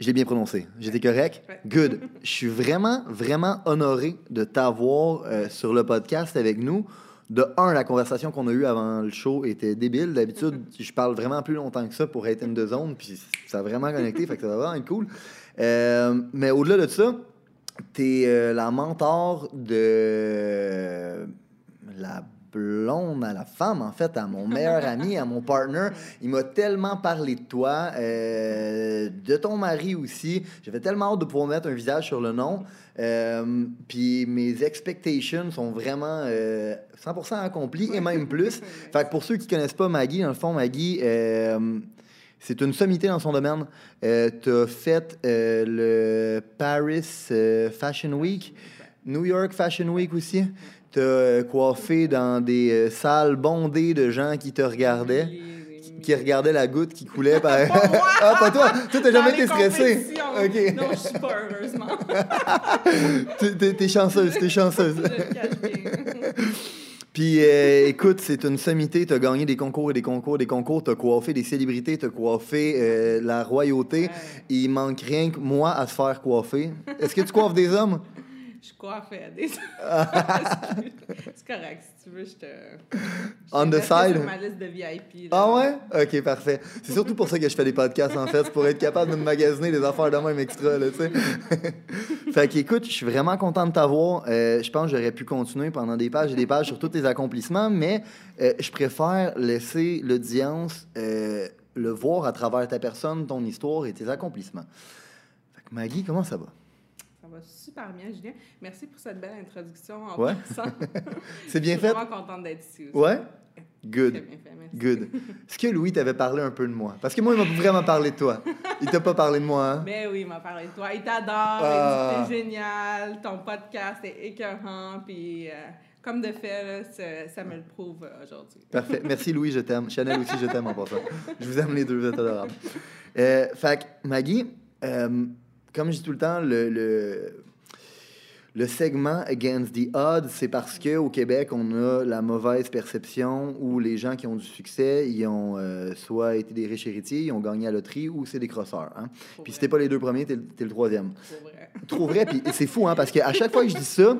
J'ai bien prononcé. J'étais correct? Good. Je suis vraiment, vraiment honoré de t'avoir euh, sur le podcast avec nous. De un, la conversation qu'on a eue avant le show était débile. D'habitude, je parle vraiment plus longtemps que ça pour être in the zone, puis ça a vraiment connecté, fait que ça va vraiment être cool. Euh, mais au-delà de ça, t'es euh, la mentor de la blonde à la femme, en fait, à mon meilleur ami, à mon partner. Il m'a tellement parlé de toi, euh, de ton mari aussi. J'avais tellement hâte de pouvoir mettre un visage sur le nom. Euh, puis mes expectations sont vraiment euh, 100% accomplies et même plus. Fait que pour ceux qui connaissent pas Maggie, dans le fond, Maggie, euh, c'est une sommité dans son domaine. Euh, tu as fait euh, le Paris euh, Fashion Week, New York Fashion Week aussi. Tu as coiffé dans des euh, salles bondées de gens qui te regardaient, Oui, oui, qui, oui. qui regardaient la goutte qui coulait par. Pas moi! ah, pas toi! Toi, t'as jamais été stressé? Non, je suis pas heureusement. T'es- chanceuse, t'es chanceuse. Puis euh, écoute, c'est une sommité, tu as gagné des concours et des concours, des concours, tu as coiffé des célébrités, tu as coiffé euh, la royauté. Ouais. Il manque rien que moi à se faire coiffer. Est-ce que tu coiffes des hommes? Je coiffe à des. c'est correct, si tu veux, je te. je On te the side? sur ma liste de VIP. là. Ah ouais? Ok, parfait. C'est surtout pour ça que je fais des podcasts, en fait. C'est pour être capable de me magasiner des affaires de même extra, là, tu sais. fait qu'écoute, je suis vraiment content de t'avoir. Euh, je pense que j'aurais pu continuer pendant des pages et des pages sur tous tes accomplissements, mais euh, je préfère laisser l'audience euh, le voir à travers ta personne, ton histoire et tes accomplissements. Fait que Maggie, comment ça va? Va super bien, Julien. Merci pour cette belle introduction en Ouais. C'est bien Je suis fait? vraiment contente d'être ici aussi. Ouais? Good. bien fait, merci. Good. Est-ce que Louis t'avait parlé un peu de moi? Parce que moi, il m'a vraiment parlé de toi. Il t'a pas parlé de moi, hein? Ben oui, il m'a parlé de toi. Il t'adore, Ah. il dit t'es génial, ton podcast est écœurant, puis euh, comme de fait, là, ça, ça me le prouve euh, aujourd'hui. Parfait. Merci Louis, je t'aime. Chanel aussi, je t'aime en passant. Je vous aime les deux, vous êtes adorables. Euh, fait Maggie, euh, comme je dis tout le temps, le, le, le segment Against the Odds, c'est parce qu'au Québec, on a la mauvaise perception où les gens qui ont du succès, ils ont euh, soit été des riches héritiers, ils ont gagné à la loterie ou c'est des crosseurs. Hein? Puis si t'es pas les deux premiers, t'es, le- troisième. Pour vrai. Trop vrai, puis c'est fou, hein, parce qu'à chaque fois que je dis ça,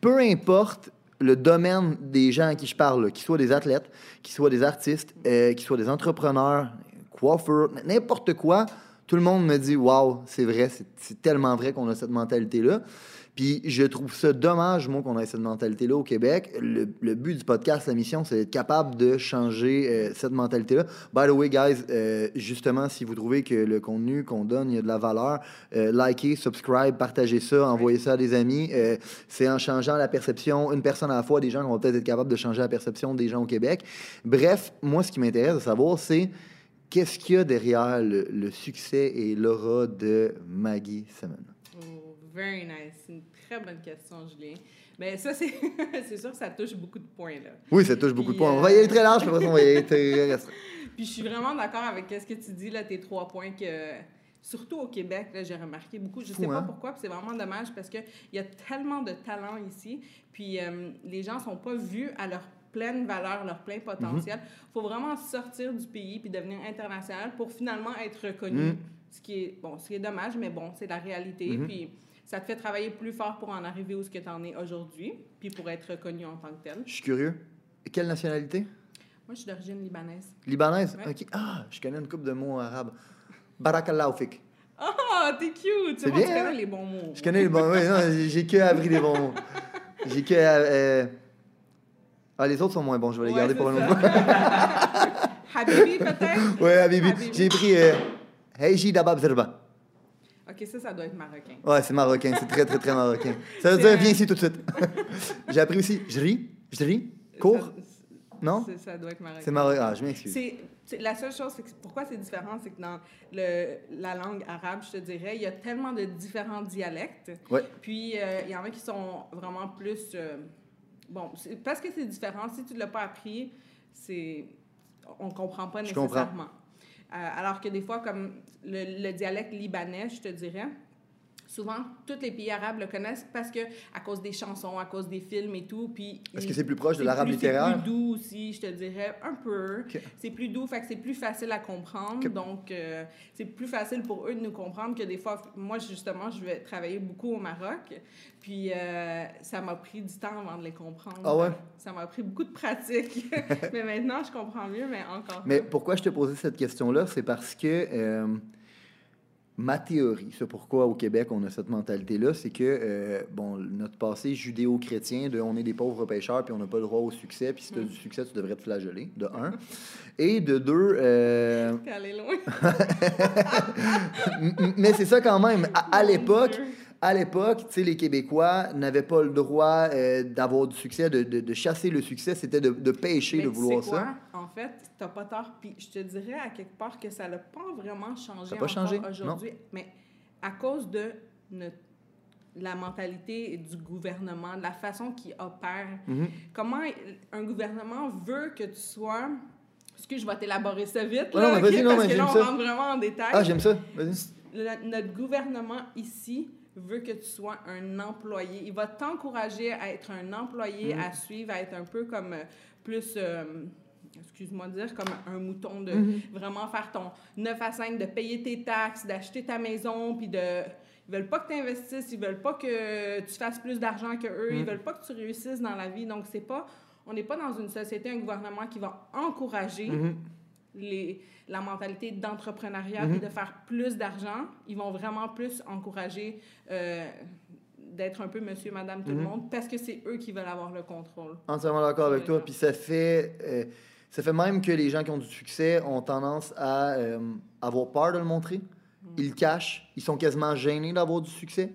peu importe le domaine des gens à qui je parle, qu'ils soient des athlètes, qu'ils soient des artistes, euh, qu'ils soient des entrepreneurs, coiffeurs, n'importe quoi, tout le monde me dit Waouh, c'est vrai, c'est- tellement vrai qu'on a cette mentalité-là. Puis je trouve ça dommage, moi, qu'on ait cette mentalité-là au Québec. Le, but du podcast, la mission, c'est d'être capable de changer euh, cette mentalité-là. By the way, guys, euh, justement, si vous trouvez que le contenu qu'on donne, il y a de la valeur, euh, likez, subscribe, partagez ça, envoyez ça à des amis. C'est en changeant la perception, une personne à la fois, des gens qui vont peut-être être capables de changer la perception des gens au Québec. Bref, moi, ce qui m'intéresse de savoir, c'est qu'est-ce qu'il y a derrière le, le succès et l'aura de Maggie Simon? Oh, very nice. C'est une très bonne question, Julien. Mais ça, c'est c'est sûr que ça touche beaucoup de points, là. Oui, ça touche beaucoup Puis, de points. On euh, va y aller très large, puis on va y aller très restreint. Puis je suis vraiment d'accord avec ce que tu dis, là, tes trois points que... Surtout au Québec, là, j'ai remarqué beaucoup. Je Fou, sais pas hein? pourquoi, puis c'est vraiment dommage parce qu'il y a tellement de talent ici. Puis euh, les gens sont pas vus à leur pleine valeur, leur plein potentiel. Mm-hmm. faut vraiment sortir du pays puis devenir international pour finalement être reconnu. Mm. Ce qui est, bon, ce qui est dommage, mais bon, c'est la réalité. Mhm. Puis ça te fait travailler plus fort pour en arriver où ce que tu en es aujourd'hui, puis pour être reconnu en tant que tel. Je suis curieux. Quelle nationalité? Moi, je suis d'origine libanaise. Libanaise? Ouais. OK. Ah, je connais une couple de mots arabes. Barakallahu fik. Oh, t'es cute! Bien, tu bien, hein? connais les bons mots. Je connais les bons non, j'ai- j'ai que appris les bons mots. J'ai que... euh, Ah, les autres sont moins bons. Je vais les Ouais, garder pour un autre. Habibi, peut-être? Ouais, Habibi. Habibi. J'ai pris... Heiji Dabab Zerba. Ok, ça, ça doit être marocain. Ouais, c'est marocain. C'est très, très, très marocain. Ça veut dire, viens ici tout de suite. J'ai appris aussi, je ris, je ris, cours. Non? Ça doit être marocain. C'est marocain. Ah, je m'excuse. La seule chose, c'est que pourquoi c'est différent, c'est que dans le, la langue arabe, je te dirais, il y a tellement de différents dialectes. Ouais. Puis, euh, il y en a qui sont vraiment plus... Euh, bon, parce que c'est différent. Si tu ne l'as pas appris, c'est on ne comprend pas nécessairement. Euh, alors que des fois, comme le, dialecte libanais, je te dirais, souvent, tous les pays arabes le connaissent parce que à cause des chansons, à cause des films et tout. Puis Est-ce que c'est plus proche de l'arabe littéraire? C'est plus doux aussi, je te dirais, un peu. C'est plus doux, fait que c'est plus facile à comprendre. Donc, euh, c'est plus facile pour eux de nous comprendre que des fois, moi, justement, je vais travailler beaucoup au Maroc. Puis, euh, ça m'a pris du temps avant de les comprendre. Ah ouais? Ça m'a pris beaucoup de pratique. mais maintenant, je comprends mieux, mais encore. Mais pourquoi je te posais cette question-là? C'est parce que... Euh, ma théorie, c'est pourquoi au Québec on a cette mentalité-là, c'est que euh, bon, notre passé judéo-chrétien de on est des pauvres pêcheurs puis on n'a pas le droit au succès, puis si tu as du succès, tu devrais te flageller, de un. Et de deux. Euh... loin. Mais c'est ça quand même. à l'époque, à l'époque, tu sais, les Québécois n'avaient pas le droit euh, d'avoir du succès, de, de, chasser le succès. C'était de, de pêcher, de vouloir quoi? ça. En fait, t'as pas tort. Puis je te dirais à quelque part que ça n'a pas vraiment changé, pas changé? aujourd'hui. Mais à cause de notre, la mentalité du gouvernement, de la façon qu'il opère, mm-hmm. comment un gouvernement veut que tu sois... Excuse, je vais t'élaborer ça vite. là, non, mais non, parce que là, on rentre vraiment en détail. Ah, j'aime ça. Vas-y. Notre gouvernement ici veut que tu sois un employé. Il va t'encourager à être un employé, mm-hmm. à suivre, à être un peu comme euh, plus... Euh, excuse-moi de dire, comme un mouton, de mm-hmm. vraiment faire ton 9 à 5, de payer tes taxes, d'acheter ta maison, puis de... Ils veulent pas que tu investisses, ils veulent pas que tu fasses plus d'argent que eux, ils mm. veulent pas que tu réussisses dans la vie. Donc, c'est pas... On n'est pas dans une société, un gouvernement qui va encourager mm-hmm. les la mentalité d'entrepreneuriat et mhm. de faire plus d'argent, ils vont vraiment plus encourager euh, d'être un peu monsieur, madame, tout le mhm. monde, parce que c'est eux qui veulent avoir le contrôle. Entièrement d'accord avec toi. Puis ça fait, euh, ça fait même que les gens qui ont du succès ont tendance à euh, avoir peur de le montrer. Mhm. Ils le cachent. Ils sont quasiment gênés d'avoir du succès.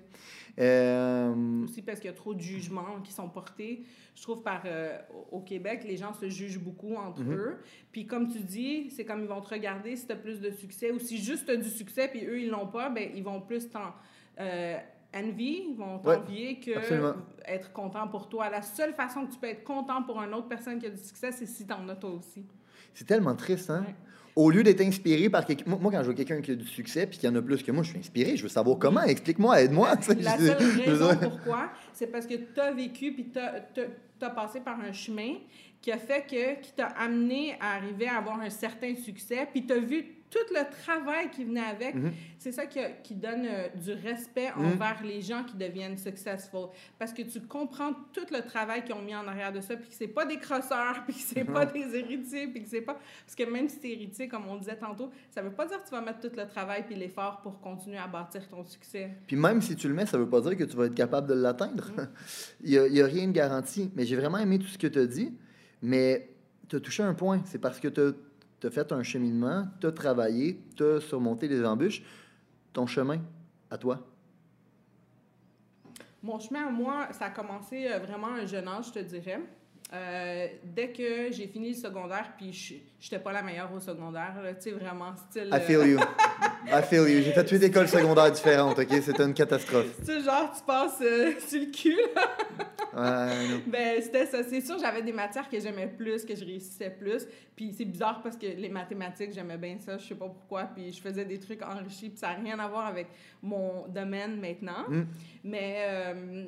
Aussi parce qu'il y a trop de jugements qui sont portés je trouve, par, euh, au Québec, les gens se jugent beaucoup entre mhm. eux. Puis comme tu dis, c'est comme ils vont te regarder si tu as plus de succès ou si juste tu as du succès puis eux, ils l'ont pas, ben ils vont plus t'en... Euh, envy, ils vont t'envier que être content pour toi. La seule façon que tu peux être content pour une autre personne qui a du succès, c'est si tu en as toi aussi. C'est tellement triste, hein? Au lieu d'être inspiré par quelqu'un. Moi, quand je vois quelqu'un qui a du succès puis qu'il y en a plus que moi, je suis inspiré. Je veux savoir comment. Explique-moi, aide-moi. La seule raison pourquoi, c'est parce que tu as vécu puis tu as, passé par un chemin qui a fait que, qui t'a amené à arriver à avoir un certain succès, puis tu as vu tout le travail qui venait avec, mhm. c'est ça qui, qui donne euh, du respect mhm. envers les gens qui deviennent successful. Parce que tu comprends tout le travail qu'ils ont mis en arrière de ça, puis que c'est pas des crosseurs, puis que c'est mhm. pas des héritiers, puis que c'est pas... Parce que même si es héritier, comme on disait tantôt, ça veut pas dire que tu vas mettre tout le travail puis l'effort pour continuer à bâtir ton succès. Puis même si tu le mets, ça veut pas dire que tu vas être capable de l'atteindre. il, y a, y a rien de garanti. Mais j'ai vraiment aimé tout ce que tu as dit, mais tu as touché un point. C'est parce que tu as tu as fait un cheminement, tu as travaillé, tu as surmonté les embûches. Ton chemin, à toi? Mon chemin à moi, ça a commencé euh, vraiment à un jeune âge, je te dirais. Euh, dès que j'ai fini le secondaire, puis je n'étais pas la meilleure au secondaire, tu sais, vraiment style. I feel you. I feel you. J'ai fait huit écoles secondaires différentes, OK? C'était une catastrophe. Tu sais, genre, tu passes euh, sur le cul, Ouais, Ben, c'était ça. C'est sûr, j'avais des matières que j'aimais plus, que je réussissais plus. Puis c'est bizarre parce que les mathématiques, j'aimais bien ça, je sais pas pourquoi. Puis je faisais des trucs enrichis, puis ça n'a rien à voir avec mon domaine maintenant. Hmm. Mais euh,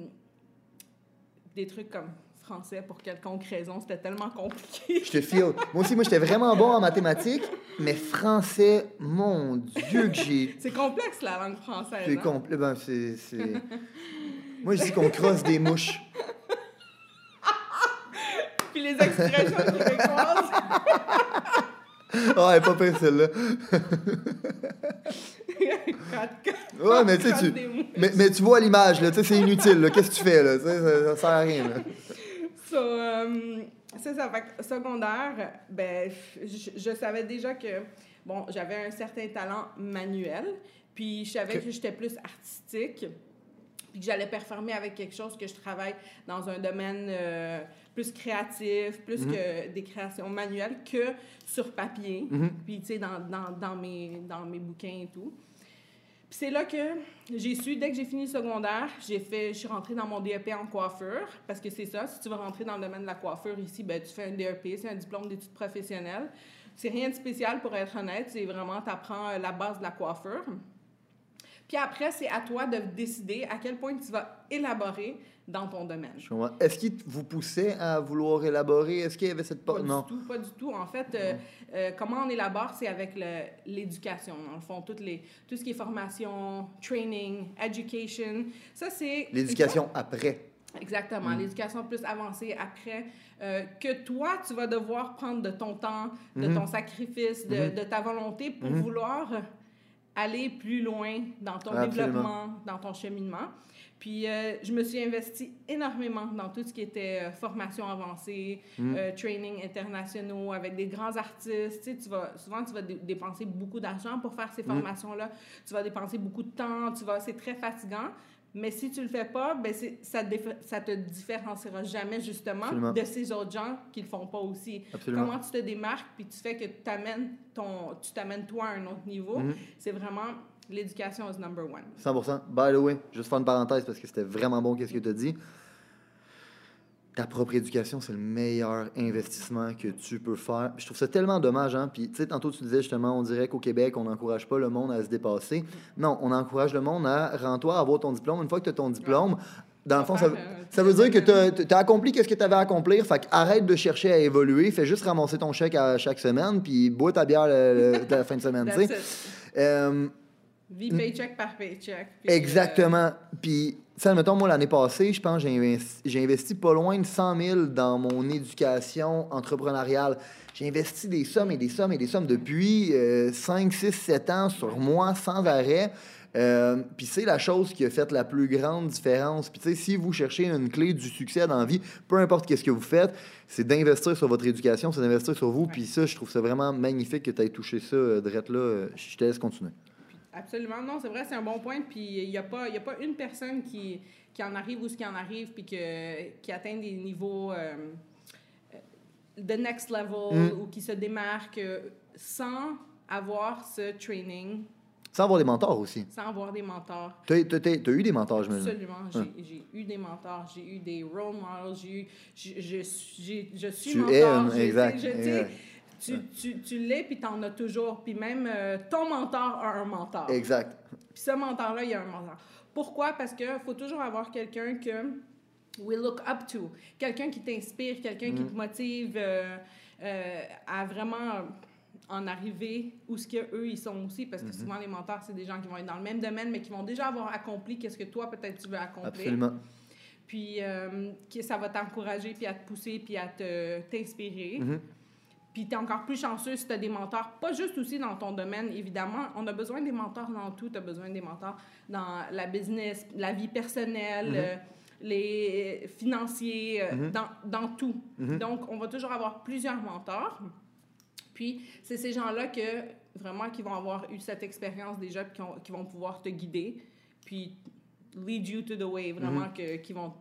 des trucs comme français pour quelconque raison. C'était tellement compliqué. Je te file. Moi aussi, moi, j'étais vraiment bon en mathématiques, mais français, mon Dieu que j'ai... C'est complexe, la langue française. C'est hein? complexe. Ben, c'est... moi, je dis qu'on crosse des mouches. Puis les expressions québécoises. Ah, elle est pas pire, celle-là. ouais, mais tu. Mais, mais, tu vois l'image, là, tu sais, c'est inutile, Qu'est-ce que tu fais, là? Ça, ça, sert à rien, là. So, euh, c'est ça. Fait secondaire, ben, je, savais déjà que, bon, j'avais un certain talent manuel, puis je savais que j'étais plus artistique. puis que j'allais performer avec quelque chose que je travaille dans un domaine euh, plus créatif, plus Mhm. que des créations manuelles que sur papier, Mhm. puis tu sais, dans, dans, dans, mes, dans mes bouquins et tout. Puis c'est là que j'ai su, dès que j'ai fini le secondaire, j'ai fait, je suis rentrée dans mon DEP en coiffure, parce que c'est ça, si tu veux rentrer dans le domaine de la coiffure ici, ben, tu fais un DEP, c'est un diplôme d'études professionnelles. C'est rien de spécial pour être honnête, c'est vraiment, tu apprends la base de la coiffure. Puis après, c'est à toi de décider à quel point tu vas élaborer dans ton domaine. Est-ce qu'il vous poussait à vouloir élaborer? Est-ce qu'il y avait cette Pas porte? du Non. tout, pas du tout. En fait, euh, euh, comment on élabore, c'est avec l'éducation. Dans le fond, toutes les, tout ce qui est formation, training, education. Ça, c'est... L'éducation après. Exactement, Mm. l'éducation plus avancée après, euh, que toi, tu vas devoir prendre de ton temps, de Mhm. ton sacrifice, de, Mhm. de ta volonté pour Mhm. vouloir aller plus loin dans ton Absolument. développement, dans ton cheminement. Puis, euh, je me suis investie énormément dans tout ce qui était euh, formation avancée, Mhm. euh, training internationaux avec des grands artistes. Tu sais, tu vas, souvent, tu vas dé- dépenser beaucoup d'argent pour faire ces Mhm. formations-là. Tu vas dépenser beaucoup de temps. Tu vas, c'est très fatigant. Mais si tu le fais pas, ben ça, ça te différenciera jamais justement Absolument. de ces autres gens qui le font pas aussi. Absolument. Comment tu te démarques puis tu fais que t'amènes ton, tu t'amènes toi à un autre niveau, Mhm. c'est vraiment l'éducation is number one. 100%. By the way, juste faire une parenthèse parce que c'était vraiment bon qu'est-ce que tu as dit. Ta propre éducation, c'est le meilleur investissement que tu peux faire. Je trouve ça tellement dommage, hein. Puis, tu sais, tantôt, tu disais justement, on dirait qu'au Québec, on n'encourage pas le monde à se dépasser. Non, on encourage le monde à rends-toi à avoir ton diplôme. Une fois que tu as ton diplôme, dans le fond, ça, euh, ça veut dire que tu as, accompli ce que tu avais à accomplir. Fait arrête de chercher à évoluer. Fais juste ramasser ton chèque à chaque semaine, puis bois ta bière le- la fin de semaine, tu sais. Euh, Vie paycheck par paycheck. puis, Exactement. Puis, ça, mettons, moi, l'année passée, je pense que j'ai investi, j'ai investi pas loin de 100 000 dans mon éducation entrepreneuriale. J'ai investi des sommes et des sommes et des sommes depuis euh, 5, 6, 7 ans sur moi sans arrêt. Euh, puis c'est la chose qui a fait la plus grande différence. Puis tu sais, si vous cherchez une clé du succès dans la vie, peu importe qu'est-ce que vous faites, c'est d'investir sur votre éducation, c'est d'investir sur vous. Puis ça, je trouve ça vraiment magnifique que tu aies touché ça, euh, Drette, là. Euh, Je te laisse continuer. Absolument, non, c'est vrai, c'est un bon point. Puis il n'y a, pas- y a pas une personne qui, qui en arrive ou ce qui en arrive, puis que, qui atteint des niveaux euh, euh, de next level Mm. ou qui se démarque euh, sans avoir ce training, Sans avoir des mentors aussi. sans avoir des mentors. Tu as, eu des mentors, je me dis. Absolument. J'ai j'ai eu des mentors, j'ai eu des role models, j'ai eu. Je, je, je suis Tu mentor. es exact, je- exact. Tu, tu, tu l'es, puis tu en as toujours. Puis même euh, ton mentor a un mentor. Exact. Puis ce mentor-là, il y a un mentor. Pourquoi? Parce qu'il faut toujours avoir quelqu'un que we look up to. Quelqu'un qui t'inspire, quelqu'un qui te motive euh, euh, à vraiment en arriver où ce que eux ils sont aussi parce que souvent les mentors c'est des gens qui vont être dans le même domaine mais qui vont déjà avoir accompli qu'est-ce que toi peut-être tu veux accomplir Absolument. puis euh, que ça va t'encourager puis à te pousser puis à te t'inspirer Mhm. Puis tu es encore plus chanceux si tu as des mentors, pas juste aussi dans ton domaine, évidemment. On a besoin des mentors dans tout. Tu as besoin des mentors dans la business, la vie personnelle, Mhm. euh, les financiers, euh, Mhm. dans, dans tout. Mhm. Donc, on va toujours avoir plusieurs mentors. Puis, c'est ces gens-là que vraiment qui vont avoir eu cette expérience déjà, puis qui, ont- qui vont pouvoir te guider, puis lead you to the way, vraiment, que, qui vont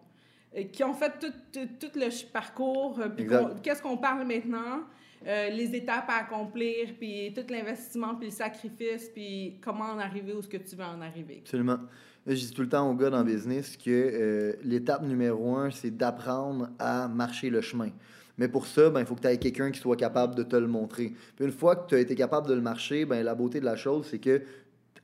euh, qui ont fait tout, tout, tout le parcours, puis qu'est-ce qu'on parle maintenant, euh, les étapes à accomplir, puis tout l'investissement, puis le sacrifice, puis comment en arriver où ce que tu veux en arriver. Absolument. Je dis tout le temps aux gars dans le business que euh, l'étape numéro un, c'est d'apprendre à marcher le chemin. Mais pour ça, ben, il faut que tu aies quelqu'un qui soit capable de te le montrer. Puis une fois que tu as été capable de le marcher, ben, la beauté de la chose, c'est que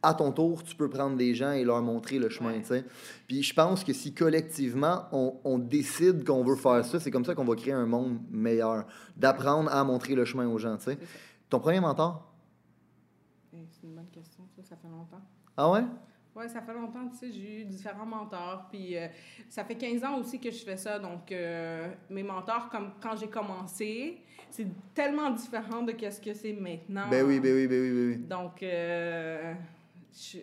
à ton tour, tu peux prendre des gens et leur montrer le chemin. Ouais. tu sais. Puis je pense que si collectivement, on, on décide qu'on veut faire ça, c'est comme ça qu'on va créer un monde meilleur. D'apprendre à montrer le chemin aux gens. tu sais. C'est ça. Ton premier mentor? Eh, C'est une bonne question, ça, ça fait longtemps. Ah ouais? Oui, ça fait longtemps, tu sais, j'ai eu différents mentors. Puis euh, ça fait 15 ans aussi que je fais ça. Donc, euh, mes mentors, comme quand j'ai commencé, c'est tellement différent de ce que c'est maintenant. Ben oui, ben oui, ben oui, ben oui. Donc, euh, je-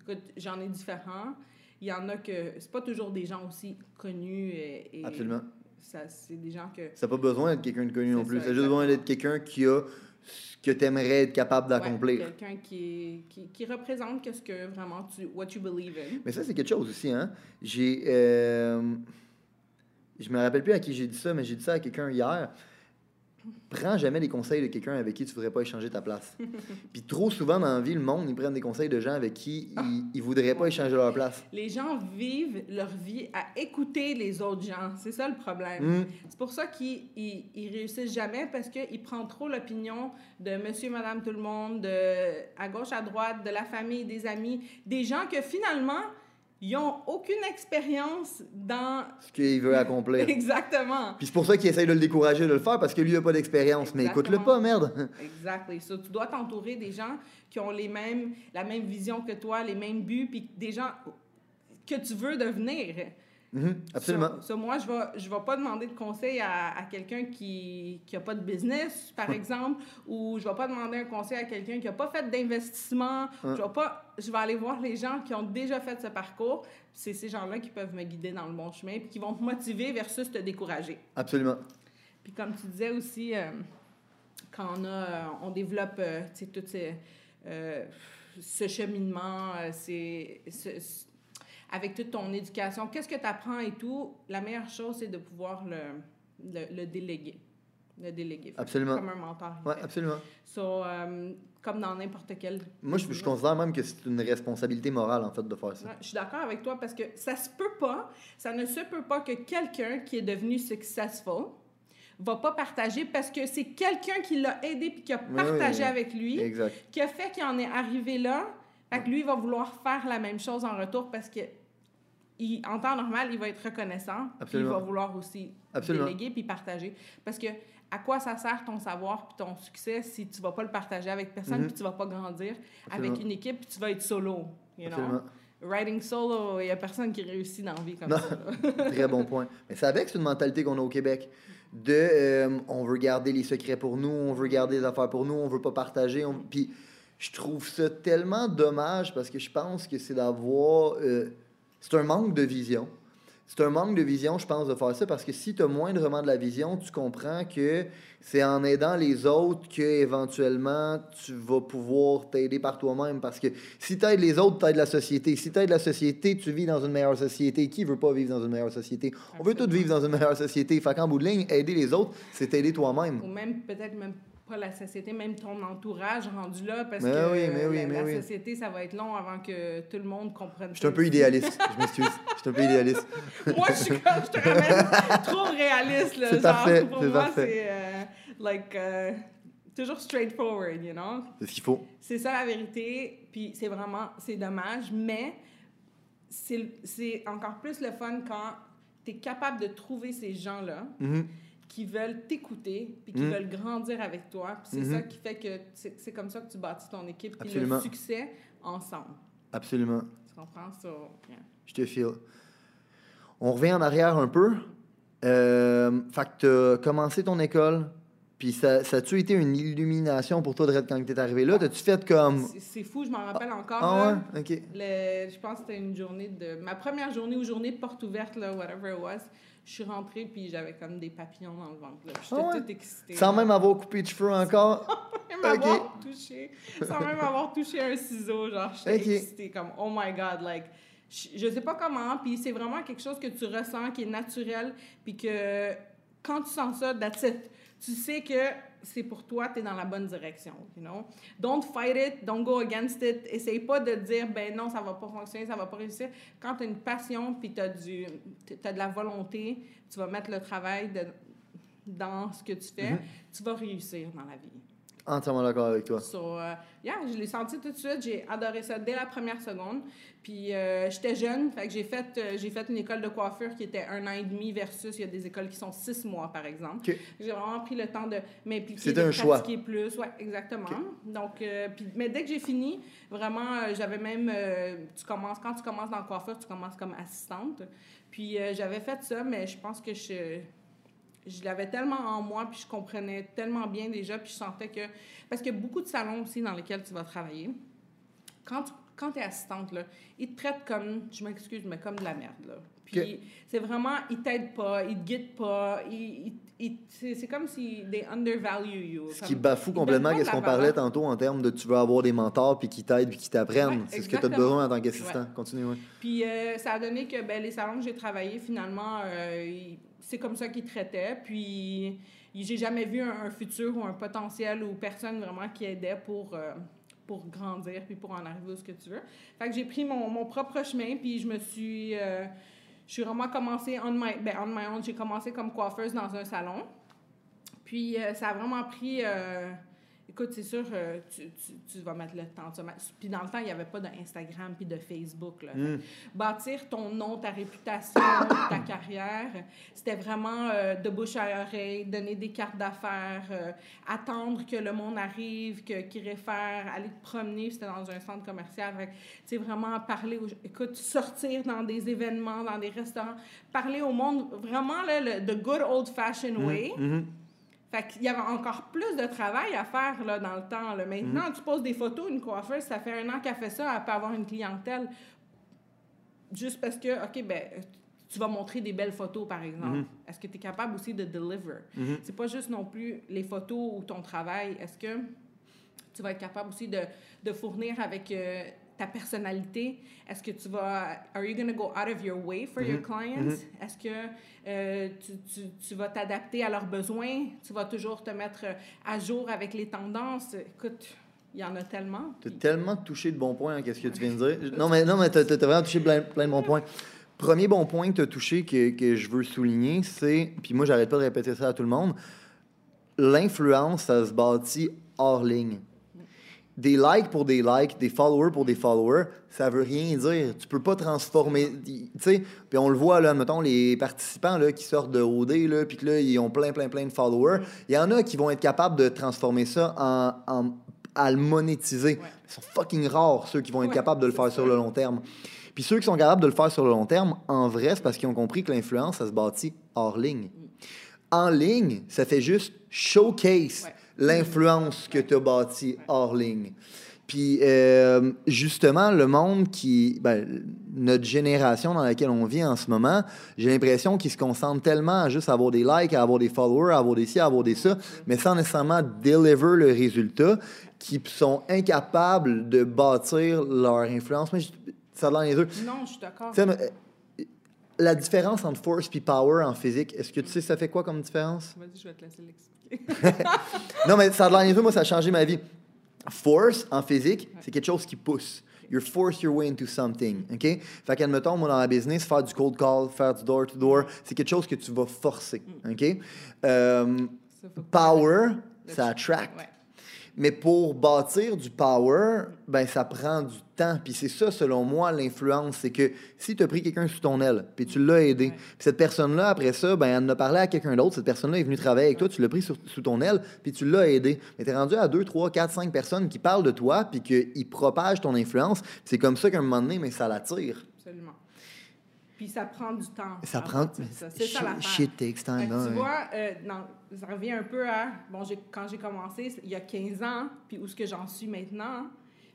écoute, j'en ai différents. Il y en a que c'est pas toujours des gens aussi connus et, et Absolument. ça, c'est des gens que Ça n'a pas besoin d'être quelqu'un de connu non C'est plus. ça, a juste besoin d'être quelqu'un qui a ce que tu aimerais être capable d'accomplir. Ouais, Quelqu'un qui, qui, qui, représente qu'est-ce que vraiment tu, what you believe in. Mais ça, c'est quelque chose aussi, hein. J'ai. Euh, je me rappelle plus à qui j'ai dit ça, mais j'ai dit ça à quelqu'un hier prends jamais les conseils de quelqu'un avec qui tu voudrais pas échanger ta place. Puis trop souvent dans la vie, le monde, ils prennent des conseils de gens avec qui ils, ils voudraient pas échanger leur place. Les gens vivent leur vie à écouter les autres gens. C'est ça le problème. Mm. C'est pour ça qu'ils ils, ils réussissent jamais parce qu'ils prennent trop l'opinion de monsieur, madame, tout le monde, de, à gauche, à droite, de la famille, des amis, des gens que finalement, ils n'ont aucune expérience dans... Ce qu'il veut accomplir. Exactement. Puis c'est pour ça qu'il essaye de le décourager de le faire, parce que lui n'a pas d'expérience. Mais écoute-le pas, merde. Exactement. So, tu dois t'entourer des gens qui ont les mêmes, la même vision que toi, les mêmes buts, puis des gens que tu veux devenir. Mhm, absolument. So, so moi, je ne vais, je vais pas demander de conseil à, à quelqu'un qui n'a pas de business, par exemple, ou je ne vais pas demander un conseil à quelqu'un qui n'a pas fait d'investissement. Je, vais pas, je vais aller voir les gens qui ont déjà fait ce parcours. C'est ces gens-là qui peuvent me guider dans le bon chemin, puis qui vont te motiver versus te décourager. Absolument. Puis comme tu disais aussi, euh, quand on, a, on développe euh, tout ces, euh, ce cheminement, euh, c'est avec toute ton éducation, qu'est-ce que tu apprends et tout, la meilleure chose, c'est de pouvoir le, le, le, déléguer. Le déléguer. Absolument. Comme un mentor. Oui, absolument. So, euh, comme dans n'importe quel. Moi, je, je, considère même que c'est une responsabilité morale, en fait, de faire ça. Ouais, je suis d'accord avec toi parce que ça se peut pas, ça ne se peut pas que quelqu'un qui est devenu successful va pas partager parce que c'est quelqu'un qui l'a aidé puis qui a partagé oui, oui. avec lui, exact. qui a fait qu'il en est arrivé là. Fait que lui, il va vouloir faire la même chose en retour parce que il, en temps normal, il va être reconnaissant. Puis il va vouloir aussi Absolument. déléguer puis partager. Parce que à quoi ça sert ton savoir puis ton succès si tu vas pas le partager avec personne Mhm. puis tu vas pas grandir Absolument. avec une équipe puis tu vas être solo, you know? Writing solo, il y a personne qui réussit dans la vie comme Non. ça. Très bon point. Mais c'est avec, c'est une mentalité qu'on a au Québec. De euh, on veut garder les secrets pour nous, on veut garder les affaires pour nous, on veut pas partager. On... Puis je trouve ça tellement dommage parce que je pense que c'est d'avoir. euh, c'est un manque de vision. C'est un manque de vision, je pense, de faire ça parce que si tu as moindrement de la vision, tu comprends que c'est en aidant les autres que éventuellement tu vas pouvoir t'aider par toi-même. Parce que si tu aides les autres, tu aides la société. Si tu aides la société, tu vis dans une meilleure société. Qui veut pas vivre dans une meilleure société? On veut tous vivre dans une meilleure société. Fait qu'en bout de ligne, aider les autres, c'est t'aider toi-même. Ou même, peut-être même pas la société, même ton entourage rendu là, parce Mais que oui, mais oui, la, mais la oui. société, ça va être long avant que tout le monde comprenne. Je suis un peu idéaliste. Je m'excuse. Je suis un peu idéaliste. moi, je suis comme, je te ramène trop réaliste, là. Genre, parfait, pour moi, c'est, euh, like, euh, toujours straightforward, you know? C'est ce qu'il faut. C'est ça la vérité, puis c'est vraiment, c'est dommage, mais c'est c'est encore plus le fun quand tu es capable de trouver ces gens-là Mhm. Qui veulent t'écouter, puis qui Mhm. veulent grandir avec toi. Puis c'est Mhm. ça qui fait que c'est comme ça que tu bâtis ton équipe, puis le succès ensemble. Absolument. Tu comprends ça? Yeah. Je te file. On revient en arrière un peu. Euh, fait que tu as commencé ton école, puis ça, ça a-tu été une illumination pour toi de quand tu es arrivé là? T'as-tu fait comme. C'est- fou, je m'en rappelle encore. Ah ouais? Ok. Le- je pense que c'était une journée de... Ma première journée ou journée de porte ouverte, là, whatever it was, je suis rentrée, puis j'avais comme des papillons dans le ventre. là. J'étais Ah ouais? toute excitée. Sans là. même avoir coupé de cheveux encore? même Ok. avoir touché, sans même avoir touché un ciseau, genre, j'étais Ok. excitée, comme, oh my God, like, je je sais pas comment, puis c'est vraiment quelque chose que tu ressens, qui est naturel, puis que quand tu sens ça, that's it. Tu sais que c'est pour toi, tu es dans la bonne direction, you know? Don't fight it, don't go against it. Essaye pas de dire, ben non, ça va pas fonctionner, ça va pas réussir. Quand tu as une passion, puis tu as, de la volonté, tu vas mettre le travail de, dans ce que tu fais, Mhm. tu vas réussir dans la vie. Entièrement d'accord avec toi. So, euh, yeah, je l'ai senti tout de suite. J'ai adoré ça dès la première seconde. Puis euh, j'étais jeune, fait que j'ai fait, euh, j'ai fait une école de coiffure qui était un an et demi versus il y a des écoles qui sont six mois, par exemple. J'ai vraiment pris le temps de m'impliquer, C'était de un choix. pratiquer plus. Ouais, exactement. Donc, puis, mais dès que j'ai fini, vraiment, j'avais même, tu commences, quand tu commences dans la coiffure, tu commences comme assistante. Puis j'avais fait ça, mais je pense que je je l'avais tellement en moi, puis je comprenais tellement bien déjà, puis je sentais que... Parce qu'il y a beaucoup de salons aussi dans lesquels tu vas travailler. Quand tu, quand es assistante, là, ils te traitent comme, je m'excuse, mais comme de la merde. Là. Puis c'est vraiment, ils t'aident pas, ils te guident pas, c'est comme si they undervalue you. Ce qui bafoue complètement qu'est-ce qu'on parlait tantôt en termes de tu veux avoir des mentors puis qui t'aident puis qui t'apprennent. c'est ce que tu as besoin en tant qu'assistant. Continue, ouais. Puis euh, ça a donné que ben, les salons que j'ai travaillé, finalement, euh, c'est comme ça qu'ils traitaient. Puis j'ai jamais vu un, futur ou un potentiel ou personne vraiment qui aidait pour. Euh, pour grandir puis pour en arriver où ce que tu veux. Fait que j'ai pris mon, mon, propre chemin puis je me suis je suis vraiment commencé on my, ben, on own. J'ai commencé comme coiffeuse dans un salon. Puis euh, ça a vraiment pris euh, Écoute, c'est sûr, euh, tu, tu, tu, vas mettre le temps. Puis dans le temps, il n'y avait pas d'Instagram puis de Facebook. Là. Hmm. Bâtir ton nom, ta réputation, ta carrière, c'était vraiment euh, de bouche à oreille, donner des cartes d'affaires, euh, attendre que le monde arrive, que, qu'il réfère, aller te promener, c'était dans un centre commercial. Tu vraiment parler, aux, écoute, sortir dans des événements, dans des restaurants, parler au monde, vraiment, là, le the good old-fashioned hmm. way. Hmm. Fait qu'il y avait encore plus de travail à faire là, dans le temps. Là. Maintenant, mhm. tu poses des photos, une coiffeuse, ça fait un an qu'elle fait ça, elle peut avoir une clientèle. Juste parce que, OK, ben, tu vas montrer des belles photos, par exemple. Mhm. Est-ce que tu es capable aussi de deliver? Mhm. C'est pas juste non plus les photos ou ton travail. Est-ce que tu vas être capable aussi de, de fournir avec euh, ta personnalité? Est-ce que tu vas... Are you going to go out of your way for your clients? Est-ce que euh, tu, tu, tu, vas t'adapter à leurs besoins, tu vas toujours te mettre à jour avec les tendances? Écoute, il y en a tellement. Tu as tellement touché de bons points, qu'est-ce que tu viens de dire? Non, mais, non, mais tu as, vraiment touché plein, plein, de bons points. Premier bon point que tu as touché que, que je veux souligner, c'est, puis moi, j'arrête pas de répéter ça à tout le monde, l'influence, ça se bâtit hors ligne des likes pour des likes, des followers pour des followers, ça veut rien dire. Tu peux pas transformer, tu sais, puis on le voit là, mettons les participants là qui sortent de OD là, puis que là ils ont plein plein plein de followers, il y en a qui vont être capables de transformer ça en, en à le monétiser. Ils sont fucking rares ceux qui vont être capables de le faire sur le long terme. Puis ceux qui sont capables de le faire sur le long terme, en vrai, c'est parce qu'ils ont compris que l'influence, ça se bâtit hors ligne. Mm. En ligne, ça fait juste showcase l'influence que tu as bâtie hors ligne. Puis euh, justement, le monde qui, ben, notre génération dans laquelle on vit en ce moment, j'ai l'impression qu'ils se concentrent tellement à juste avoir des likes, à avoir des followers, à avoir des ci, à avoir des ça, mais sans nécessairement deliver le résultat, qui sont incapables de bâtir leur influence. Mais ça a les deux. Non, je suis d'accord. La différence entre force et power en physique, est-ce que tu sais ça fait quoi comme différence? Vas-y, je vais te laisser l'expliquer. non, mais ça a l'air moi, ça a changé ma vie. Force, en physique, c'est quelque chose qui pousse. You force your way into something, OK? Fait qu'admettons, moi, dans la business, faire du cold call, faire du door-to-door, c'est quelque chose que tu vas forcer, mm. OK? Euh, power, ça attract. Mais pour bâtir du power, ben ça prend du temps. Puis c'est ça, selon moi, l'influence. C'est que si tu as pris quelqu'un sous ton aile, puis tu l'as aidé, puis cette personne-là, après ça, ben, elle en a parlé à quelqu'un d'autre. Cette personne-là est venue travailler avec toi, tu l'as pris sous ton aile, puis tu l'as aidé. Mais tu es rendu à deux, trois, quatre, cinq personnes qui parlent de toi, puis qu'ils propagent ton influence. C'est comme ça qu'à un moment donné, mais ça l'attire. Absolument. Puis ça prend du temps. Ça prend. C'est ça, la Shit takes time. tu vois, euh, ça revient un peu à. Bon, quand j'ai commencé, il y a 15 ans, puis où est-ce que j'en suis maintenant.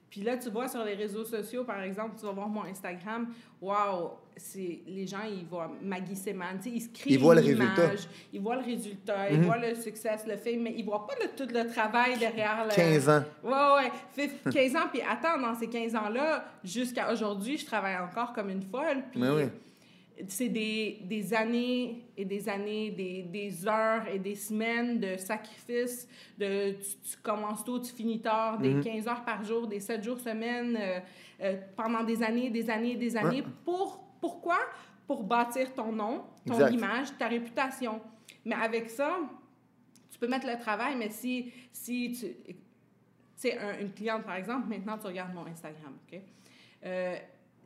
Puis là, tu vois, sur les réseaux sociaux, par exemple, tu vas voir mon Instagram, waouh, les gens, ils voient Maggie Seman, ils se créent ils voient le résultat. Ils voient le résultat, ils mhm. voient le succès, le fait, mais ils voient pas le, tout le travail derrière. Le... 15 ans. Ouais, ouais. 15 ans, puis attends, dans ces 15 ans-là, jusqu'à aujourd'hui, je travaille encore comme une folle. Puis, mais oui c'est des, des, années et des années, des, des, heures et des semaines de sacrifice. De, tu, commences tôt, tu finis tard, des 15 mhm. heures par jour, des 7 jours semaine, euh, euh, pendant des années, des années, des années. Pour, pourquoi? Pour bâtir ton nom, ton image, ta réputation. Mais avec ça, tu peux mettre le travail, mais si, si tu... sais, une cliente, par exemple, maintenant, tu regardes mon Instagram, OK? Euh,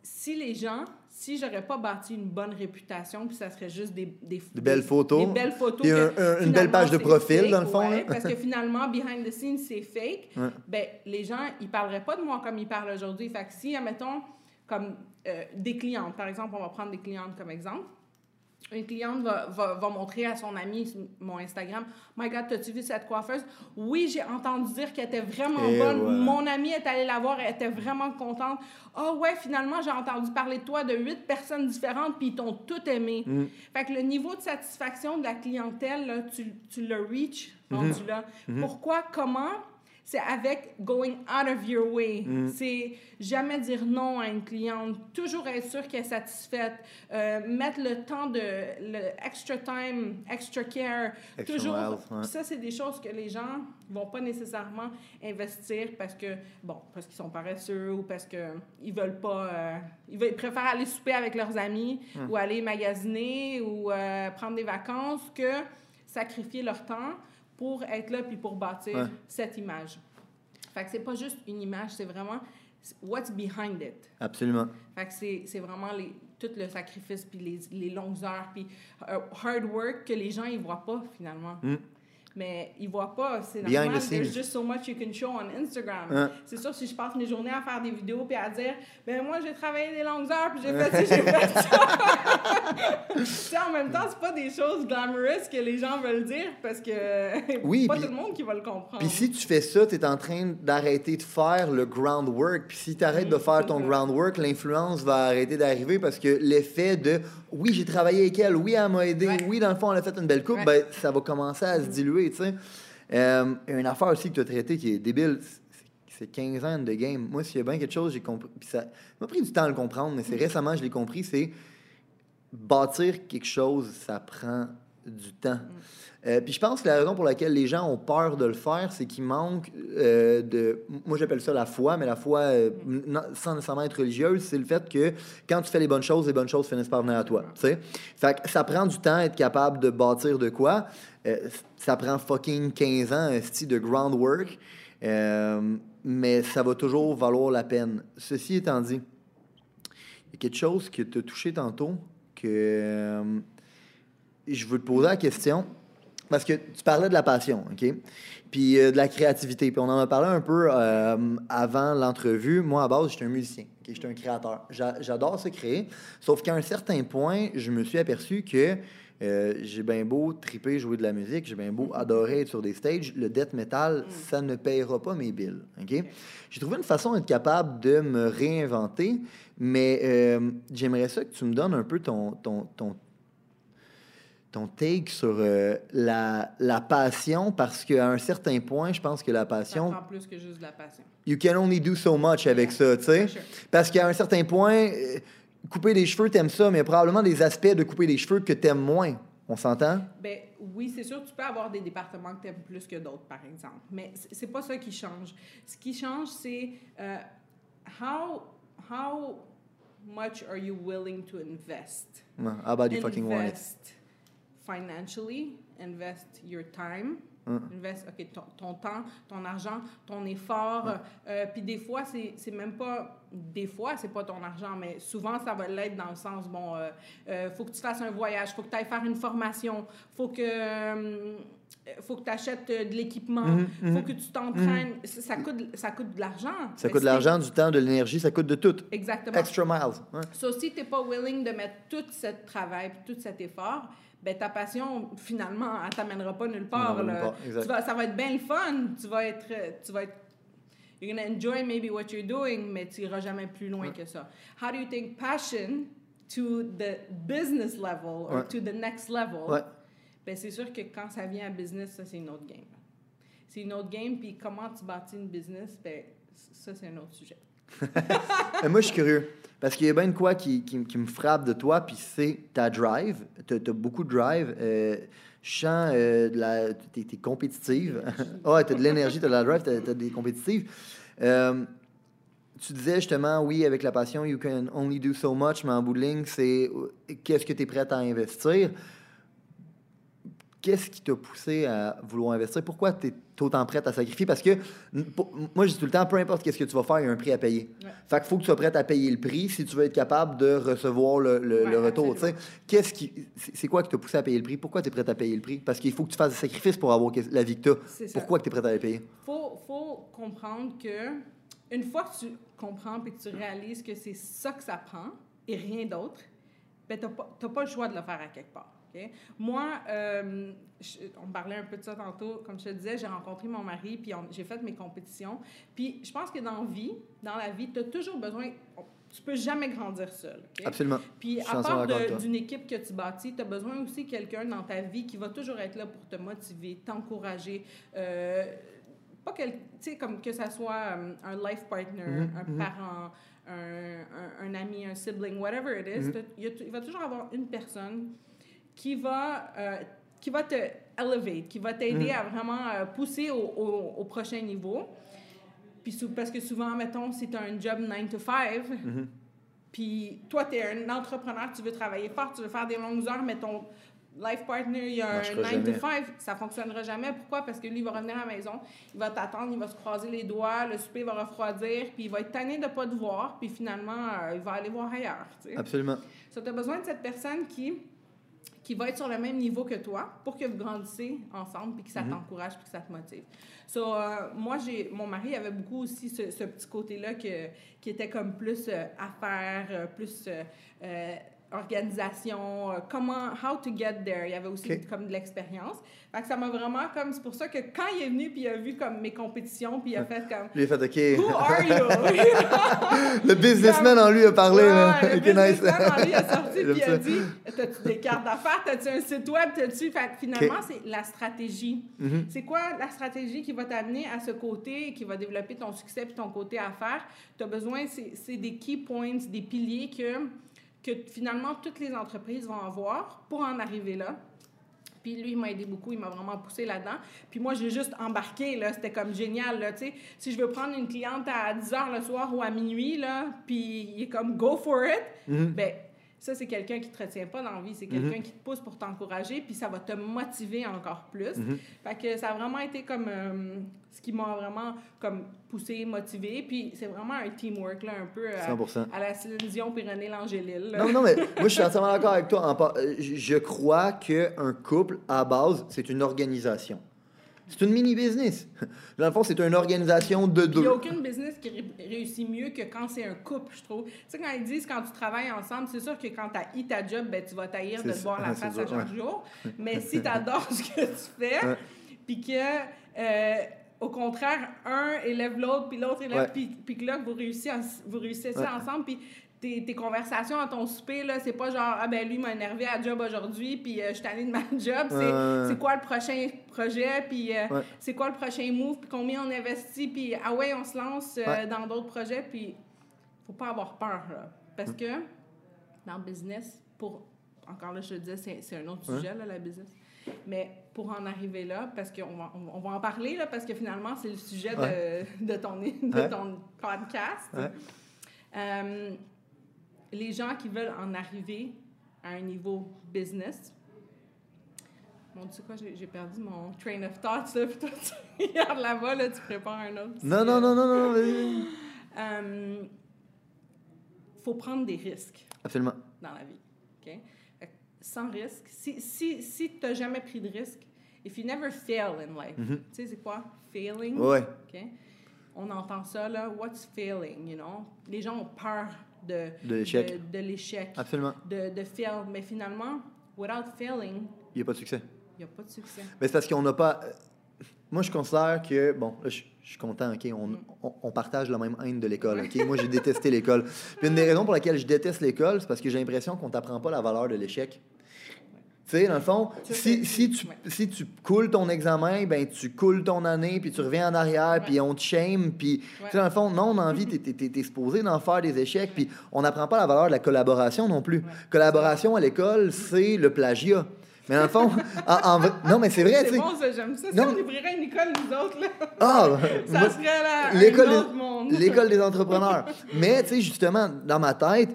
si les gens, si j'aurais pas bâti une bonne réputation, puis ça serait juste des, des, belles photos, des belles photos une belle page de profil, dans le fond. parce que finalement, behind the scenes, c'est fake. Ben, les gens, ils parleraient pas de moi comme ils parlent aujourd'hui. Fait que si, admettons, comme euh, des clientes, par exemple, on va prendre des clientes comme exemple, une cliente va, va, va, montrer à son ami mon Instagram My God, t'as-tu vu cette coiffeuse Oui, j'ai entendu dire qu'elle était vraiment bonne. Mon amie est allée la voir, elle était vraiment contente. Oh ouais, finalement, j'ai entendu parler de toi de huit personnes différentes, puis ils t'ont tout aimé. Mm. Fait que le niveau de satisfaction de la clientèle, là, tu, tu le reach rendu mm-hmm. là. Mm-hmm. Pourquoi Comment c'est avec going out of your way. Mm. C'est jamais dire non à une cliente, toujours être sûr qu'elle est satisfaite, euh, mettre le temps de le extra time, extra care, toujours. Ça c'est des choses que les gens vont pas nécessairement investir parce que bon, parce qu'ils sont paresseux ou parce que ils veulent pas euh, ils, veulent, préfèrent aller souper avec leurs amis mm. ou aller magasiner ou euh, prendre des vacances que sacrifier leur temps pour être là puis pour bâtir cette image. Fait que c'est pas juste une image, c'est vraiment what's behind it. Absolument. Fait que c'est vraiment les, tout le sacrifice puis les, les longues heures puis uh, hard work que les gens ils voient pas finalement. Mm mais ils voient pas. C'est normal. There's just so much you can show on Instagram. Hein? C'est sûr, si je passe mes journées à faire des vidéos puis à dire, ben moi, j'ai travaillé des longues heures puis j'ai fait ça, j'ai fait ça. en même temps, c'est pas des choses glamorous que les gens veulent dire parce que oui, pas tout le monde qui va le comprendre. Puis si tu fais ça, tu es en train d'arrêter de faire le groundwork. Puis si tu arrêtes de faire ton groundwork, l'influence va arrêter d'arriver parce que l'effet de oui, j'ai travaillé avec elle, oui, elle m'a aidé, oui, dans le fond, elle a fait une belle coupe, ben, ça va commencer à se diluer, tu sais. Euh, une affaire aussi que tu as traitée qui est débile, c'est 15 ans de game. Moi, s'il y a bien quelque chose, j'ai compris. Puis ça m'a pris du temps à le comprendre, mais c'est mm. récemment que je l'ai compris, c'est bâtir quelque chose, ça prend du temps. Euh, puis je pense que la raison pour laquelle les gens ont peur de le faire, c'est qu'il manque euh, de. Moi, j'appelle ça la foi, mais la foi, euh, sans nécessairement être religieuse, c'est le fait que quand tu fais les bonnes choses, les bonnes choses finissent par venir à toi. sais. Fait que ça prend du temps être capable de bâtir de quoi. ça prend fucking 15 ans, style de groundwork. mais ça va toujours valoir la peine. Ceci étant dit, il y a quelque chose qui t'a touché tantôt que je veux te poser la question. Parce que tu parlais de la passion, OK? Puis euh, de la créativité. Puis on en a parlé un peu euh, avant l'entrevue. Moi, à base, j'étais un musicien. Okay? J'étais un créateur. J'adore se créer. Sauf qu'à un certain point, je me suis aperçu que euh, j'ai bien beau triper, jouer de la musique, j'ai bien beau adorer être sur des stages, le death metal, mm. ça ne payera pas mes billes. OK? J'ai trouvé une façon d'être capable de me réinventer, mais j'aimerais ça que tu me donnes un peu ton, ton, ton ton take sur euh, la, la, passion, parce qu'à un certain point, je pense que la passion... Ça prend plus que juste de la passion. You can only do so much avec ça, tu sais. Parce qu'à un certain point, euh, couper des cheveux, t'aimes ça, mais il y a probablement des aspects de couper des cheveux que t'aimes moins. On s'entend? Ben oui, c'est sûr, tu peux avoir des départements que t'aimes plus que d'autres, par exemple. Mais c'est pas ça qui change. Ce qui change, c'est uh, how, how much are you willing to invest? how about you fucking want it? Financially, invest your time. Mm. Invest, OK, ton, ton, temps, ton argent, ton effort. Mm. Euh, puis des fois, c'est même pas... Des fois, c'est pas ton argent, mais souvent, ça va l'être dans le sens, bon, euh, euh faut que tu fasses un voyage, faut que tu ailles faire une formation, faut que... Euh, faut que tu achètes de l'équipement, mm-hmm, faut que tu t'entraînes. Mm-hmm. Ça, coûte, ça coûte de l'argent. Ça coûte de l'argent, du temps, de l'énergie, ça coûte de tout. Exactement. Extra miles. So, si tu n'es pas willing de mettre tout ce travail, tout cet effort, ben, ta passion, finalement, elle t'amènera pas nulle part. Tu vas, ça va être bien le fun. Tu vas être... Tu vas être you're going to enjoy maybe what you're doing, mais tu iras jamais plus loin que ça. How do you think passion to the business level or to the next level? Ben, c'est sûr que quand ça vient à business, ça, c'est une autre game. C'est une autre game, puis comment tu bâtis une business, ben, ça, c'est un autre sujet. moi, je suis curieux. Parce qu'il y a bien de quoi qui, qui, me frappe de toi, puis c'est ta drive. Tu as, beaucoup de drive. Euh, euh. Tu es, compétitive. Ah, tu as de l'énergie, tu as de la drive, tu as, des compétitives. Euh, tu disais justement, oui, avec la passion, you can only do so much, mais en bout de ligne, c'est qu'est-ce que tu es prêt à investir? Qu'est-ce qui t'a poussé à vouloir investir? Pourquoi tu es autant prête à sacrifier? Parce que moi, je dis tout le temps, peu importe qu'est-ce que tu vas faire, il y a un prix à payer. Fait qu'il faut que tu sois prête à payer le prix si tu veux être capable de recevoir le, le, retour. Qu'est-ce qui, c'est quoi qui t'a poussé à payer le prix? Pourquoi tu es prête à payer le prix? Parce qu'il faut que tu fasses des sacrifices pour avoir la vie que tu Pourquoi tu es prête à les payer? Il faut, faut comprendre que une fois que tu comprends et que tu réalises que c'est ça que ça prend et rien d'autre, ben, tu n'as pas, le choix de le faire à quelque part. Moi, euh, on parlait un peu de ça tantôt, comme je te disais, j'ai rencontré mon mari, puis j'ai fait mes compétitions. Puis je pense que dans la vie, dans la vie, tu as toujours besoin, tu peux jamais grandir seul. Absolument. Puis à part d'une équipe que tu bâtis, tu as besoin aussi de quelqu'un dans ta vie qui va toujours être là pour te motiver, t'encourager. Euh, pas que, tu sais, comme que ça soit euh, un life partner, mm-hmm, un mm-hmm. parent, un, un, ami, un sibling, whatever it is, mm-hmm. il va toujours avoir une personne qui va, euh, qui va te elevate, qui va t'aider à vraiment pousser au, au, au prochain niveau. Puis parce que souvent, mettons, si tu as un job 9 to 5, mhm. puis toi, tu es un entrepreneur, tu veux travailler fort, tu veux faire des longues heures, mais ton life partner, il y a un 9 to 5, ça fonctionnera jamais. Pourquoi? Parce que lui, il va revenir à la maison, il va t'attendre, il va se croiser les doigts, le souper va refroidir, puis il va être tanné de ne pas te voir, puis finalement, euh, il va aller voir ailleurs. Absolument. Ça, tu as besoin de cette personne qui qui va être sur le même niveau que toi pour que vous grandissez ensemble puis que ça mhm. t'encourage puis que ça te motive. So, euh, moi, j'ai, mon mari avait beaucoup aussi ce, petit côté-là que, qui était comme plus euh, affaires, euh, plus organisation, euh, comment, how to get there. Il y avait aussi comme de l'expérience. Fait que ça m'a vraiment comme, c'est pour ça que quand il est venu puis il a vu comme mes compétitions puis il a fait comme. Lui, il a fait OK. Who are you? le businessman en lui a parlé. là. Le businessman en lui a sorti puis il a dit T'as-tu des cartes d'affaires? T'as-tu un site web? T'as-tu. Fait finalement, c'est la stratégie. Mm-hmm. C'est quoi la stratégie qui va t'amener à ce côté, qui va développer ton succès puis ton côté affaires? Tu as besoin, c'est des key points, des piliers que que finalement toutes les entreprises vont avoir pour en arriver là. Puis lui, il m'a aidé beaucoup, il m'a vraiment poussé là-dedans. Puis moi, j'ai juste embarqué, là, c'était comme génial, là, tu sais. Si je veux prendre une cliente à 10 h le soir ou à minuit, là, puis il est comme « go for it mm-hmm. ben ça, c'est quelqu'un qui ne te retient pas dans la vie. C'est quelqu'un mhm. qui te pousse pour t'encourager, puis ça va te motiver encore plus. Mhm. Fait que ça a vraiment été comme euh, ce qui m'a vraiment comme poussé, motivé. Puis c'est vraiment un teamwork, là, un peu euh, à, la Céline puis René Langélil. Non, non, mais moi, je suis entièrement d'accord avec toi. Euh, je crois qu'un couple, à base, c'est une organisation. C'est une mini-business. Dans le fond, c'est une organisation de deux. Il n'y a aucune business qui réussit mieux que quand c'est un couple, je trouve. Tu sais, quand ils disent quand tu travailles ensemble, c'est sûr que quand tu as ta job, ben, tu vas taillir de te voir la face à chaque jour. Mais si tu adores ce que tu fais, puis que. Euh, au contraire, un élève l'autre, puis l'autre élève, puis, que là, vous réussissez, vous réussissez ensemble, puis tes, conversations à ton souper, là, c'est pas genre, ah ben lui m'a énervé à job aujourd'hui, puis euh, je suis allée de ma job. C'est quoi le prochain projet, puis euh, c'est quoi le prochain move, puis combien on investit, puis ah ouais, on se lance euh, dans d'autres projets, puis faut pas avoir peur, là. Parce que dans le business, pour. Encore là, je te disais, c'est un autre sujet, là, la business. Mais pour en arriver là, parce qu'on va, on, va en parler, là, parce que finalement, c'est le sujet de, de, ton, de ton podcast les gens qui veulent en arriver à un niveau business. Bon, tu sais quoi, j'ai perdu mon train of thoughts, là, puis toi, tu regardes là-bas, là, tu prépares un autre. Non, non, non, non, non, Il euh, faut prendre des risques. Absolument. Dans la vie, OK? Sans risque. Si, si, si tu n'as jamais pris de risque, if you never fail in life, mm-hmm. tu sais, c'est quoi? Failing? Ouais. OK? On entend ça, là, what's failing, you know? Les gens ont peur de, de l'échec. Absolument. De, de fail. Mais finalement, without failing, il n'y a pas de succès. Il n'y a pas de succès. Mais c'est parce qu'on n'a pas. Moi, je considère que, bon, je, suis content, OK, on, mm. on, on, partage la même haine de l'école, OK? Moi, j'ai détesté l'école. Puis une des raisons pour laquelle je déteste l'école, c'est parce que j'ai l'impression qu'on ne t'apprend pas la valeur de l'échec. Tu sais, dans le fond, si, si, tu, si tu coules ton examen, ben tu coules ton année, puis tu reviens en arrière, puis on te shame, puis... Tu sais, dans le fond, non, on a envie, t'es es, supposé d'en faire des échecs, puis on n'apprend pas la valeur de la collaboration non plus. Collaboration à l'école, c'est le plagiat. Mais dans le fond, en, non, mais c'est vrai, tu sais. C'est bon, ça, j'aime ça. Si on ouvrirait une école, nous autres, là, ah, ça serait l'école L'école des entrepreneurs. mais, tu sais, justement, dans ma tête,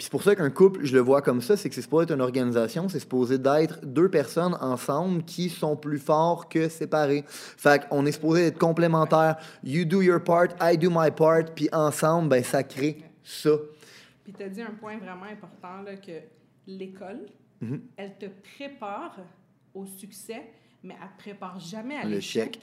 puis c'est pour ça qu'un couple, je le vois comme ça, c'est que c'est supposé être une organisation, c'est supposé d'être deux personnes ensemble qui sont plus forts que séparés. Fait qu'on est supposé être complémentaires. You do your part, I do my part, puis ensemble, ben ça crée ça. Puis tu as dit un point vraiment important, là, que l'école, mm-hmm. elle te prépare au succès, mais elle ne prépare jamais à l'échec.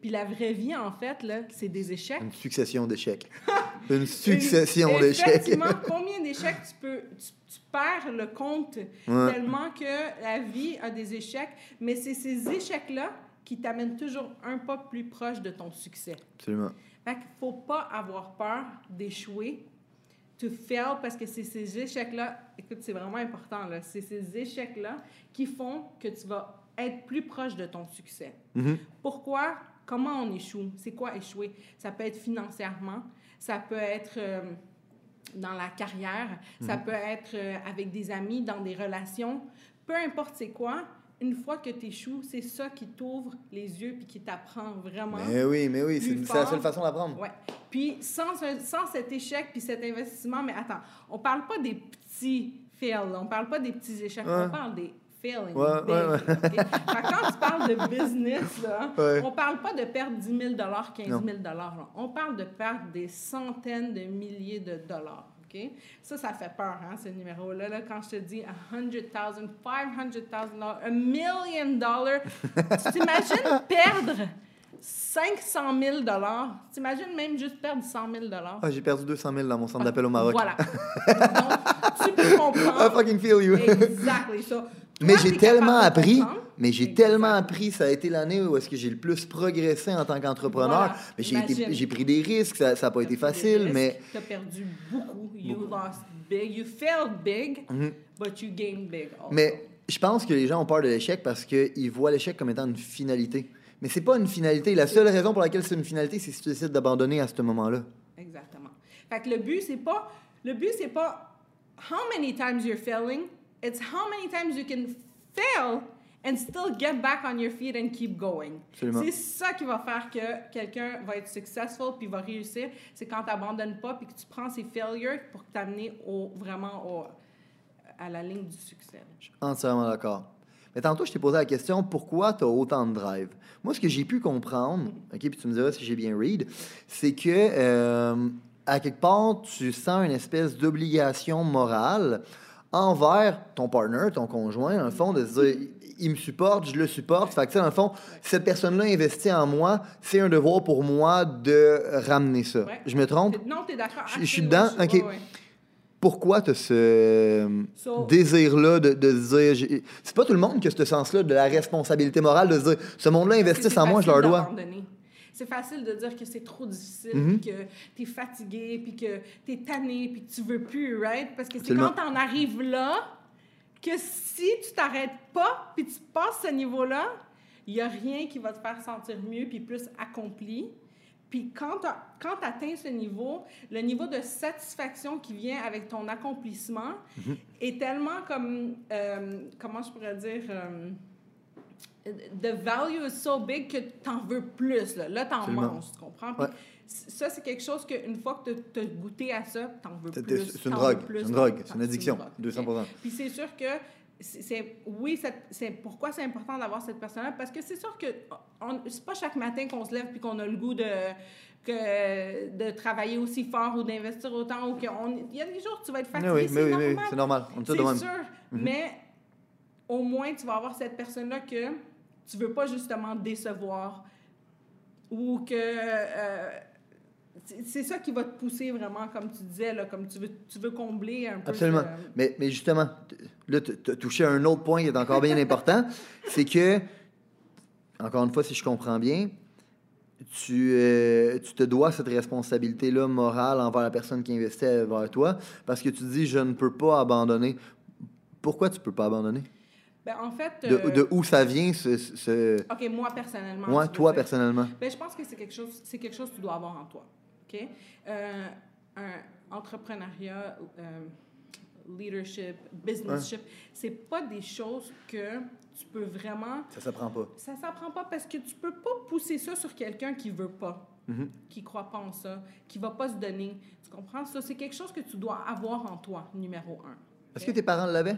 Puis la vraie vie, en fait, c'est des échecs. Une succession d'échecs. Une succession d'échecs. Effectivement, combien d'échecs tu peux... Tu, perds le compte tellement que la vie a des échecs. Mais c'est ces échecs-là qui t'amènent toujours un pas plus proche de ton succès. Absolument. Fait qu'il faut pas avoir peur d'échouer, to fail, parce que c'est ces échecs-là, écoute, c'est vraiment important, là, c'est ces échecs-là qui font que tu vas être plus proche de ton succès. Mm-hmm. Pourquoi? Comment on échoue? C'est quoi échouer? Ça peut être financièrement, ça peut être euh, dans la carrière, ça Mm-hmm. peut être euh, avec des amis, dans des relations. Peu importe c'est quoi, une fois que tu échoues, c'est ça qui t'ouvre les yeux puis qui t'apprend vraiment. Mais oui, mais oui, c'est la seule façon d'apprendre. Ouais. Puis sans, sans cet échec puis cet investissement, mais attends, on parle pas des petits fails, on parle pas des petits échecs, Ouais. on parle des failing. Ouais, big, ouais, quand tu parles de business, là, on parle pas de perdre 10 000 15 Non. 000 là. On parle de perdre des centaines de milliers de dollars. OK? Ça, ça fait peur, hein, ce numéro-là. Là, quand je te dis 100 000, 500 000 un million dollars, tu t'imagines perdre 500 000 T'imagines même juste perdre 100 000 Ah, j'ai perdu 200 000 dans mon centre d'appel au Maroc. Voilà. Donc, tu peux I comprendre. fucking feel you. Exactly. So, Mais j'ai tellement appris, mais j'ai tellement appris, ça a été l'année où est-ce que j'ai le plus progressé en tant qu'entrepreneur. Voilà, Mais j'ai pris des risques, ça n'a pas été facile, mais Tu as perdu beaucoup. You lost big. You failed big, Mhm. but you gained big also. Mais je pense que les gens ont peur de l'échec parce qu'ils voient l'échec comme étant une finalité. Mais c'est pas une finalité. La seule raison pour laquelle c'est une finalité, c'est si tu décides d'abandonner à ce moment-là. Exactement. Fait que le but, c'est pas... Le but, c'est pas how many times you're failing. It's how many times you can fail and still get back on your feet and keep going. C'est ça qui va faire que quelqu'un va être successful puis va réussir. C'est quand tu n'abandonnes pas puis que tu prends ces failures pour t'amener au, vraiment au, à la ligne du succès. Je suis entièrement d'accord. Mais tantôt, je t'ai posé la question pourquoi tu as autant de drive? Moi, ce que j'ai pu comprendre, OK, puis tu me diras si j'ai bien read, c'est que euh, à quelque part, tu sens une espèce d'obligation morale envers ton partner, ton conjoint, dans le fond, de se dire il me supporte, je le supporte. Fait que, tu sais, dans le fond, cette personne-là investit en moi, c'est un devoir pour moi de ramener ça. Ouais. Je me trompe? T'es- Non, tu es d'accord. Je- je suis dedans? OK. ouais, ouais. pourquoi tu as ce So- désir-là de, de se dire. C'est pas tout le monde qui a ce sens-là de la responsabilité morale de se dire ce monde-là c'est en moi, je leur dois. C'est facile de dire que c'est trop difficile, puis que tu es fatigué, puis que tu es tanné, puis que tu veux plus, right? Parce que c'est quand tu en arrives là que si tu t'arrêtes pas, puis tu passes ce niveau-là, il n'y a rien qui va te faire sentir mieux, puis plus accompli. Puis quand tu atteins ce niveau, le niveau de satisfaction qui vient avec ton accomplissement Mhm. est tellement comme, euh, comment je pourrais dire, euh, the value is so big que t'en veux plus. Là, là t'en manges, tu comprends? Puis Ouais. Ça, c'est quelque chose qu'une fois que tu as goûté à ça, t'en veux plus. c'est une drogue. C'est une drogue. C'est une addiction. drogue, 200 ok? Puis c'est sûr que c'est- oui, c'est- pourquoi c'est important d'avoir cette personne-là? Parce que c'est sûr que c'est pas chaque matin qu'on se lève puis qu'on a le goût de que de travailler aussi fort ou d'investir autant ou il y a des jours où tu vas être fatigué, oui, c'est oui, normal. oui, c'est normal. C'est sûr, mais au moins tu vas avoir cette personne-là que tu veux pas justement décevoir ou que euh, c'est ça qui va te pousser vraiment, comme tu disais, là, comme tu veux, tu veux combler un peu. Absolument. ce- Mais, mais justement, là, tu as touché à un autre point qui est encore bien important. C'est que, encore une fois, si je comprends bien, tu, euh, tu te dois cette responsabilité-là morale envers la personne qui investit vers toi parce que tu dis je ne peux pas abandonner. Pourquoi tu peux pas abonner? Ben, en fait, De, euh, de où ça vient ce. OK, moi personnellement. Moi, toi dire. personnellement. Ben, je pense que c'est quelque chose, c'est quelque chose que tu dois avoir en toi. OK? Euh, un entrepreneuriat, euh, leadership, businessship, c'est pas des choses que tu peux vraiment. Ça s'apprend pas. Ça s'apprend pas parce que tu peux pas pousser ça sur quelqu'un qui veut pas, Mhm. qui croit pas en ça, qui va pas se donner. Tu comprends? Ça, c'est quelque chose que tu dois avoir en toi, numéro un. Est-ce que tes parents l'avaient?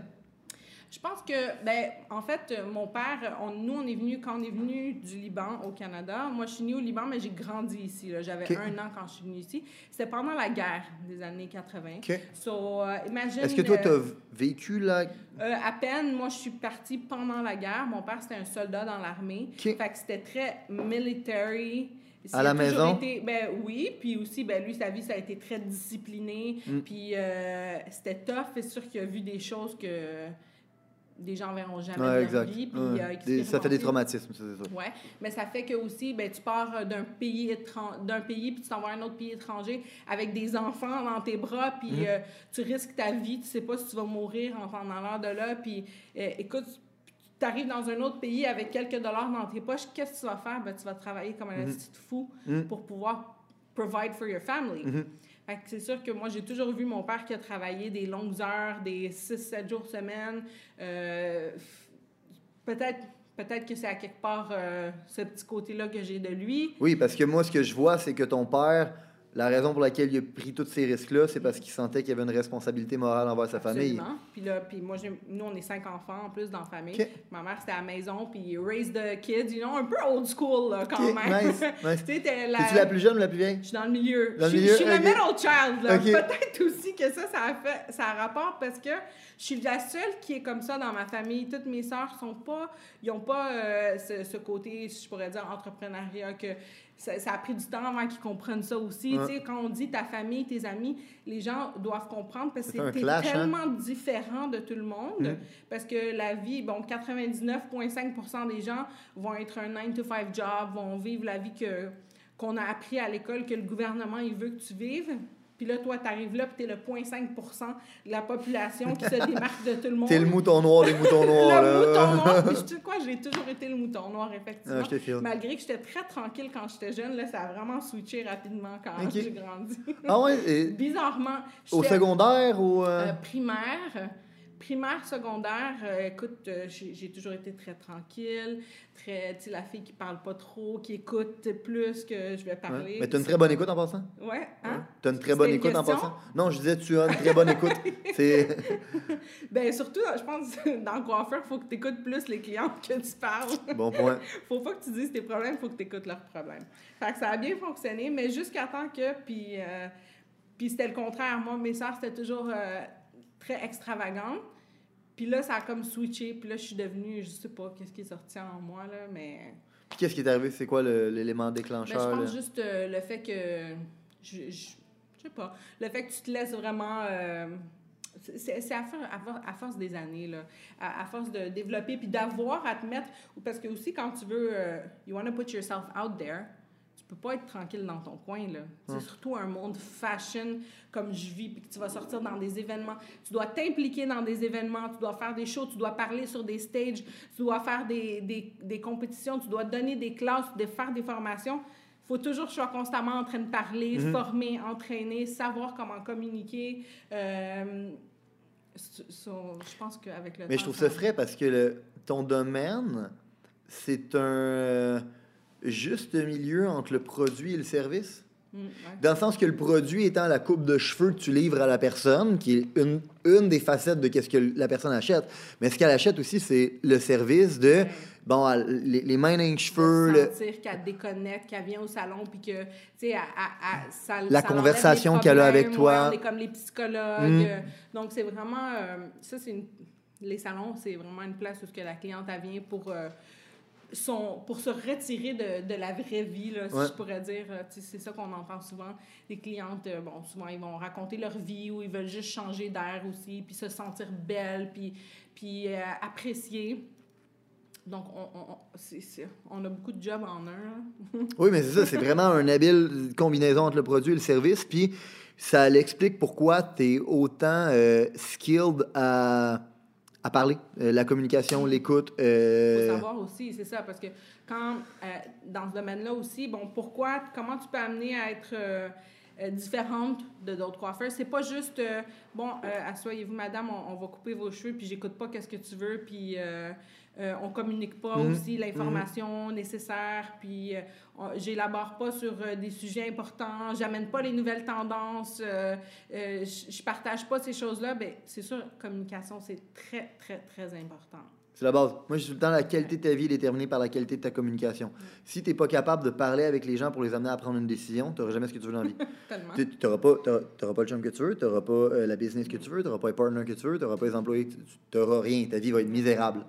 Je pense que, ben, en fait, mon père, on, nous, on est venu, quand on est venu du Liban au Canada, moi, je suis née au Liban, mais j'ai grandi ici. J'avais un an quand je suis venue ici. C'était pendant la guerre des années 80. OK. So, euh, imagine... Est-ce que toi, tu as vécu la... euh, à peine, moi, je suis partie pendant la guerre. Mon père, c'était un soldat dans l'armée. OK. Fait que c'était très military. À la maison? été- ben oui, puis aussi, ben lui, sa vie, ça a été très discipliné. Mm. Puis euh, c'était tough. C'est sûr qu'il a vu des choses que des gens verront jamais Ouais, de leur exact. vie. Puis, Ouais. Des- ça fait des traumatismes, c'est ça. Ouais, mais ça fait que aussi, ben, tu pars euh, d'un pays étran- d'un pays puis tu t'en vas à un autre pays étranger avec des enfants dans tes bras puis Mhm. euh, tu risques ta vie, tu sais pas si tu vas mourir en t'en allant de là puis euh, écoute, tu arrives dans un autre pays avec quelques dollars dans tes poches, qu'est-ce que tu vas faire? Ben, tu vas travailler comme un Mhm. petit fou Mhm. pour pouvoir provide for your family. C'est sûr que moi, j'ai toujours vu mon père qui a travaillé des longues heures, des 6-7 jours semaine. Euh, peut-être, peut-être que c'est à quelque part euh, ce petit côté-là que j'ai de lui. Oui, parce que moi, ce que je vois, c'est que ton père, la raison pour laquelle il a pris tous ces risques-là, c'est parce qu'il sentait qu'il y avait une responsabilité morale envers sa famille. Absolument. Puis là, puis moi, nous, on est cinq enfants en plus dans la famille. Ma mère, c'était à la maison, puis raise the kids, you know, un peu old school, là, quand même. nice, nice. tu la... Es-tu la plus jeune ou la plus vieille? Je suis dans le milieu. Dans le je, suis- milieu, je suis le middle child. là. Peut-être aussi que ça, ça a, fait, ça a rapport parce que je suis la seule qui est comme ça dans ma famille. Toutes mes sœurs sont pas, ils ont pas euh, ce, ce côté, je pourrais dire, entrepreneuriat que ça, ça a pris du temps avant qu'ils comprennent ça aussi. Ouais. Tu sais, quand on dit ta famille, tes amis, les gens doivent comprendre parce que t'es clash, hein? tellement différent de tout le monde. Mhm. Parce que la vie, bon, 99,5% des gens vont être un 9 to 5 job, vont vivre la vie que qu'on a appris à l'école que le gouvernement il veut que tu vives. Puis là, toi, tu arrives là, puis tu es le 0,5% de la population qui se démarque de tout le monde. T'es le mouton noir des moutons noirs, Le là. mouton noir. Puis je sais quoi, j'ai toujours été le mouton noir, effectivement. Ah. Malgré que j'étais très tranquille quand j'étais jeune, là, ça a vraiment switché rapidement quand j'ai grandi. Ah ouais? et Bizarrement. au secondaire ou... euh, euh, primaire. Primaire, secondaire, euh, écoute, euh, j'ai toujours été très tranquille, très, tu sais, la fille qui parle pas trop, qui écoute plus que je vais ouais. parler. Mais t'as une très bonne écoute en passant? Ouais, hein? T'as une très bonne écoute en passant? Non, je disais, tu as une très bonne écoute. C'est... Ben surtout, je pense, dans le coiffeur, il faut que tu écoutes plus les clientes que tu parles. Bon point. faut pas que tu dises tes problèmes, faut que tu écoutes leurs problèmes. Fait que ça a bien fonctionné, mais jusqu'à temps que, puis, euh, puis c'était le contraire. Moi, mes sœurs, c'était toujours euh, très extravagante. Puis là, ça a comme switché. Puis là, je suis devenue, je sais pas qu'est-ce qui est sorti en moi, là, mais... Puis qu'est-ce qui est arrivé? C'est quoi l'élément Ben, je déclencheur? pense là? juste euh, le fait que... Je, je, je sais pas. Le fait que tu te laisses vraiment... euh, c'est à, à, for- à force des années, là. À, à force de développer, puis d'avoir à te mettre... Parce que aussi, quand tu veux... euh, you want to put yourself out there, peux pas être tranquille dans ton coin, là. C'est surtout un monde fashion comme je vis, puis que tu vas sortir dans des événements. Tu dois t'impliquer dans des événements, tu dois faire des shows, tu dois parler sur des stages, tu dois faire des, des, des compétitions, tu dois donner des classes, de faire des formations. Il faut toujours que je sois constamment en train de parler, Mhm. former, entraîner, savoir comment communiquer. Euh, so- so- je pense qu'avec le Mais temps, je trouve ça frais parce que le- ton domaine, c'est un juste milieu entre le produit et le service? Mm, ouais. Dans le sens que le produit étant la coupe de cheveux que tu livres à la personne, qui est une, une des facettes de ce que la personne achète. Mais ce qu'elle achète aussi, c'est le service de, Ouais. bon, elle- les, les mains dans cheveux, le- sentir qu'elle déconnecte, qu'elle vient au salon, puis que, tu sais, ça La ça conversation qu'elle a avec toi. ouais, on est comme les psychologues. Mm. euh, Donc, c'est vraiment... euh, ça, c'est une- Les salons, c'est vraiment une place où que la cliente, elle vient pour... euh, son, pour se retirer de, de la vraie vie, là, si Ouais. je pourrais dire. Euh, C'est ça qu'on entend souvent. Les clientes, euh, bon, souvent, ils vont raconter leur vie ou ils veulent juste changer d'air aussi, puis se sentir belle, puis, puis euh, apprécier. Donc, on, on, c'est- c'est- on a beaucoup de jobs en un. Oui, mais c'est ça, c'est vraiment une habile combinaison entre le produit et le service. Puis ça l'explique pourquoi tu es autant euh, skilled à, à parler. Euh, la communication, l'écoute. Il euh, faut savoir aussi, c'est ça, parce que quand, euh, dans ce domaine-là aussi, bon, pourquoi, comment tu peux amener à être, euh, différente de d'autres coiffeurs? C'est pas juste, bon, euh, asseyez-vous, madame, on, on, va couper vos cheveux, puis j'écoute pas qu'est-ce que tu veux, puis on communique pas mm-hmm. aussi l'information mm-hmm. nécessaire, puis j'élabore pas sur des sujets importants, j'amène pas les nouvelles tendances, je partage pas ces choses-là. Ben, c'est sûr, communication, c'est très, très, très important. C'est la base. Moi, je suis tout le temps, la qualité de ta vie est déterminée par la qualité de ta communication. Si tu n'es pas capable de parler avec les gens pour les amener à prendre une décision, tu n'auras jamais ce que tu veux dans la vie. tu n'auras pas, pas le chum que tu veux, tu n'auras pas euh, la business que tu veux, tu n'auras pas les partners que tu veux, tu n'auras pas les employés, tu n'auras rien. Ta vie va être misérable.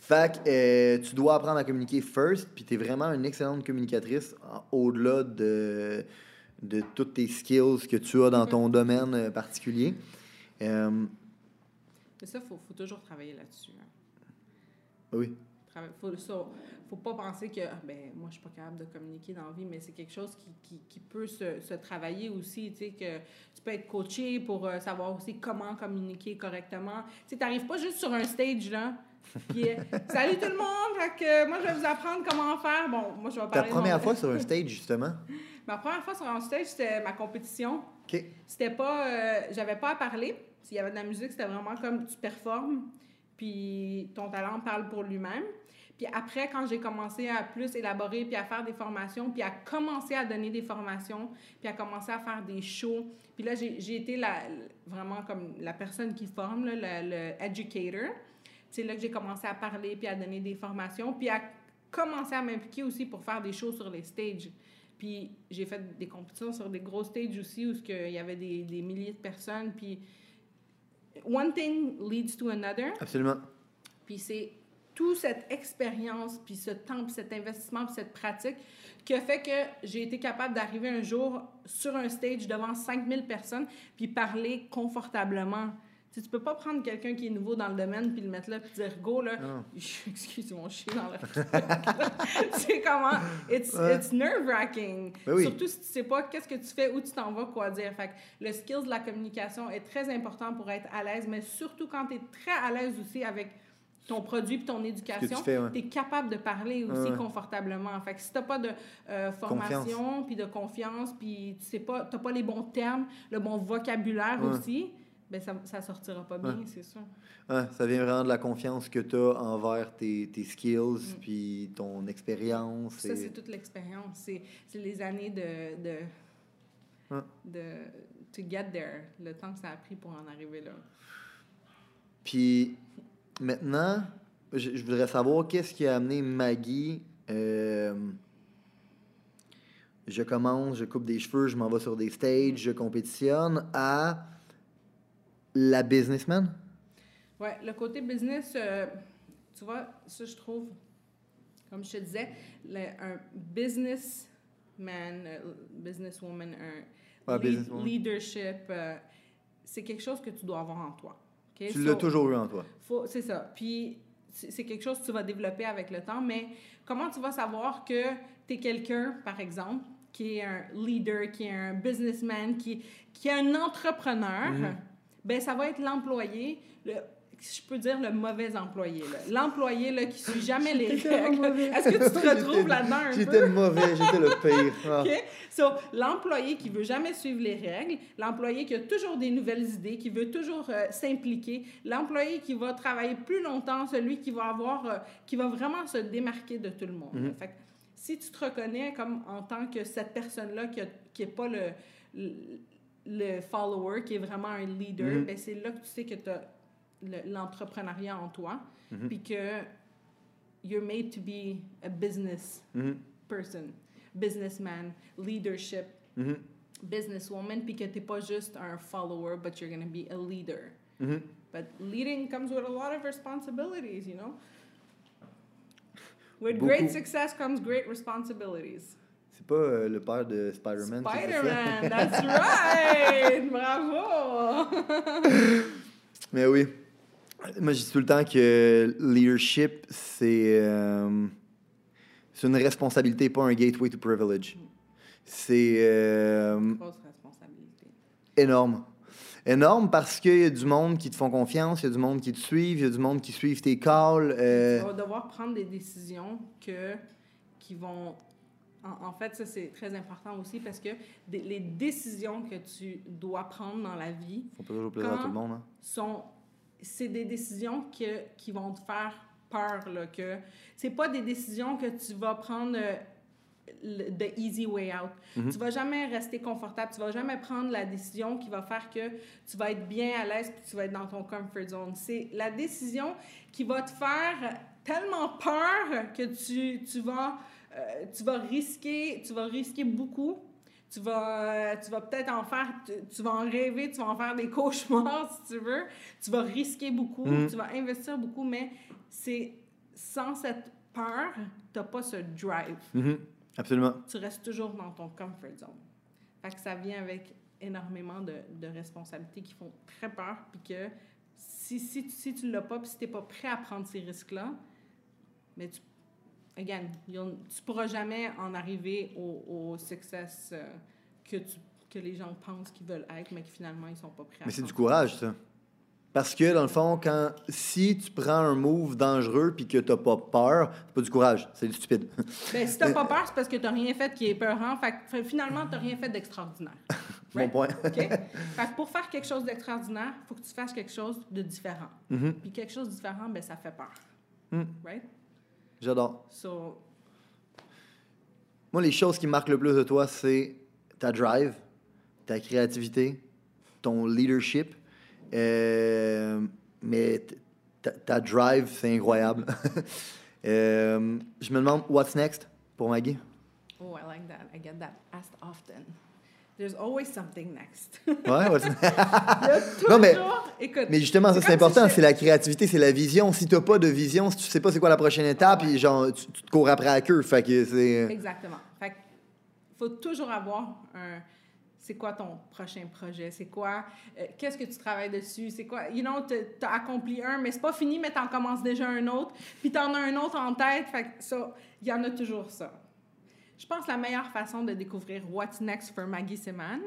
Fait que euh, tu dois apprendre à communiquer first, puis tu es vraiment une excellente communicatrice au-delà de, de toutes tes skills que tu as dans ton domaine euh, particulier. Mais ça, il faut, faut, toujours travailler là-dessus. Hein. Oui. Faut, faut pas penser que ah, ben, moi, je suis pas capable de communiquer dans la vie, mais c'est quelque chose qui, qui, qui peut se, se, travailler aussi. Tu sais, que tu peux être coaché pour euh, savoir aussi comment communiquer correctement. Tu n'arrives pas juste sur un stage, là. Puis, euh, salut tout le monde! Fait que, moi, je vais vous apprendre comment faire. Bon, moi, je vais parler. Ta première fois sur un stage, justement? ma première fois sur un stage, c'était ma compétition. C'était pas. Euh, j'avais pas à parler. S'il y avait de la musique, c'était vraiment comme tu performes puis ton talent parle pour lui-même. Puis après, quand j'ai commencé à plus élaborer, puis à faire des formations, puis à commencer à donner des formations, puis à commencer à faire des shows, puis là, j'ai été la, vraiment comme la personne qui forme, là, le, le educator. C'est là que j'ai commencé à parler, puis à donner des formations, puis à commencer à m'impliquer aussi pour faire des shows sur les stages. Puis j'ai fait des compétitions sur des gros stages aussi, où il y avait des, des milliers de personnes, puis one thing leads to another. Absolument. Puis c'est toute cette expérience, puis ce temps, puis cet investissement, puis cette pratique qui a fait que j'ai été capable d'arriver un jour sur un stage devant 5000 personnes, puis parler confortablement. Tu, tu peux pas prendre quelqu'un qui est nouveau dans le domaine, puis le mettre là, puis dire go, là. Excuse mon chien dans le. c'est comment? It's, it's nerve-wracking. Ben Surtout si tu sais pas qu'est-ce que tu fais, où tu t'en vas, quoi dire. Fait que le skills de la communication est très important pour être à l'aise, mais surtout quand tu es très à l'aise aussi avec ton produit et ton éducation, tu es capable de parler aussi confortablement. Fait que si tu n'as pas de euh, formation, puis de confiance, puis tu sais pas, tu pas les bons termes, le bon vocabulaire aussi, ben ça, ça sortira pas bien, c'est sûr. ça vient vraiment de la confiance que tu as envers tes, tes skills, mm. puis ton expérience. Ça, c'est toute l'expérience. C'est, les années de, de, de to get there, le temps que ça a pris pour en arriver là. Puis maintenant, je, voudrais savoir qu'est-ce qui a amené Maggie. Euh, je commence, je coupe des cheveux, je m'en vais sur des stages, je compétitionne à la businessman? Oui, le côté business, euh, tu vois, ça, je trouve, comme je te disais, un businessman, euh, businesswoman, un leadership, euh, c'est quelque chose que tu dois avoir en toi. Tu l'as toujours eu en toi. C'est ça. Puis, c'est quelque chose que tu vas développer avec le temps, mais comment tu vas savoir que tu es quelqu'un, par exemple, qui est un leader, qui est un businessman, qui, qui est un entrepreneur, mm-hmm ben ça va être l'employé, le, je peux dire le mauvais employé. L'employé là, qui suit jamais les règles. Est-ce que tu te retrouves là-dedans un? J'étais le mauvais, j'étais le pire. Ah. So, l'employé qui veut jamais suivre les règles, l'employé qui a toujours des nouvelles idées, qui veut toujours euh, s'impliquer, l'employé qui va travailler plus longtemps, celui qui va avoir, euh, qui va vraiment se démarquer de tout le monde. Mm-hmm. Fait si tu te reconnais comme en tant que cette personne-là qui n'est pas le le follower, qui est vraiment un leader, mm-hmm. ben c'est là que tu sais que tu as l'entrepreneuriat en toi, mm-hmm. puis que you're made to be a business mm-hmm. person, businessman, leadership, businesswoman, puis que tu n'es pas juste un follower, but you're going to be a leader. But leading comes with a lot of responsibilities, you know? With great success comes great responsibilities. C'est pas euh, le père de Spider-Man. Spider-Man, that's right! Bravo! Mais oui. Moi, je dis tout le temps que leadership, c'est euh, c'est une responsabilité, pas un gateway to privilege. C'est. Euh, responsabilité. Énorme. Énorme parce qu'il y a du monde qui te font confiance, il y a du monde qui te suivent, il y a du monde qui suivent tes calls. Tu vas devoir prendre des décisions que, qui vont En, fait, ça, c'est très important aussi parce que les décisions que tu dois prendre dans la vie. Faut pas toujours plaisir à tout le monde. Hein? Sont, c'est des décisions que, qui vont te faire peur. Là, que c'est pas des décisions que tu vas prendre. Euh, the easy way out. Mm-hmm. Tu vas jamais rester confortable, tu vas jamais prendre la décision qui va faire que tu vas être bien à l'aise puis tu vas être dans ton comfort zone. C'est la décision qui va te faire tellement peur que tu, tu vas euh, tu vas risquer, tu vas risquer beaucoup. Tu vas, tu vas peut-être en faire, tu, vas en rêver, tu vas en faire des cauchemars si tu veux. Tu vas risquer beaucoup, mm. tu vas investir beaucoup, mais c'est sans cette peur, tu n'as pas ce drive. Mm-hmm. Absolument. Tu restes toujours dans ton comfort zone. Fait que ça vient avec énormément de, de responsabilités qui font très peur, puis que si, si, si tu ne l'as pas, puis si tu n'es pas prêt à prendre ces risques-là, mais tu again, tu ne pourras jamais en arriver au, au success euh, que, tu, que les gens pensent qu'ils veulent être, mais que finalement, ils ne sont pas prêts à Mais c'est du courage, ça. Parce que, dans le fond, quand, si tu prends un move dangereux puis que tu n'as pas peur, c'est pas du courage, c'est du stupide. Ben, si tu n'as pas peur, c'est parce que tu n'as rien fait qui est peurant. Fait finalement, tu n'as rien fait d'extraordinaire. Bon point. pour faire quelque chose d'extraordinaire, il faut que tu fasses quelque chose de différent. Mm-hmm. Puis quelque chose de différent, ben, ça fait peur. Mm. Right? J'adore. Moi, les choses qui marquent le plus de toi, c'est ta drive, ta créativité, ton leadership. Euh, mais ta, drive, c'est incroyable. Euh, je me demande, what's next pour Maggie? Oh, I like that. I get that asked often. There's always something next. ouais, ouais. non, mais, écoute, mais justement, ça, c'est important. C'est la créativité, c'est la vision. Si tu n'as pas de vision, si tu sais pas c'est quoi la prochaine étape, puis genre, tu, te cours après à queue. Fait que c'est... Euh, Exactement. Fait faut toujours avoir un... C'est quoi ton prochain projet? C'est quoi? Euh, qu'est-ce que tu travailles dessus? C'est quoi? You know, tu as accompli un, mais c'est pas fini, mais tu en commences déjà un autre. Puis tu en as un autre en tête. Fait que ça, il y en a toujours ça. Je pense que la meilleure façon de découvrir what's next for Maggie Seman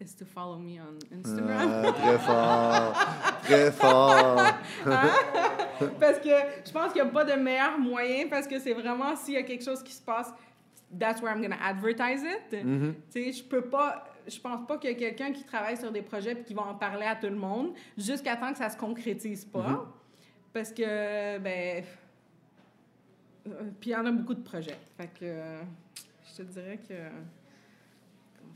is to follow me on Instagram. Ah, très fort, très fort. Hein? Parce que je pense qu'il n'y a pas de meilleur moyen parce que c'est vraiment s'il y a quelque chose qui se passe, that's where I'm going to advertise it. Tu sais, je peux pas, je pense pas qu'il y a quelqu'un qui travaille sur des projets et qui va en parler à tout le monde jusqu'à temps que ça se concrétise pas. Mm-hmm. Parce que, ben, puis il y en a beaucoup de projets. Fait que euh, je te dirais que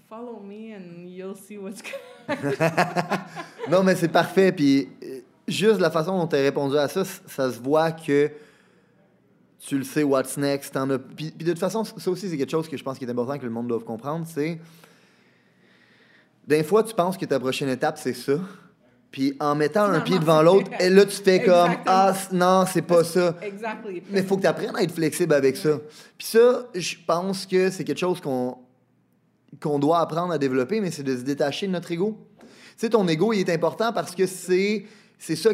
follow me and you'll see what's going Non, mais c'est parfait. Puis euh, juste la façon dont tu as répondu à ça, ça se voit que tu le sais, what's next. En Puis, de toute façon, ça aussi, c'est quelque chose que je pense qui est important que le monde doit comprendre. C'est. Des fois, tu penses que ta prochaine étape, c'est ça. Puis en mettant un pied devant l'autre, et là, tu fais comme Ah, non, c'est pas ça. Mais il faut que tu apprennes à être flexible avec ça. Puis ça, je pense que c'est quelque chose qu'on qu'on doit apprendre à développer, mais c'est de se détacher de notre ego. Tu sais, ton ego, il est important parce que c'est. C'est ça,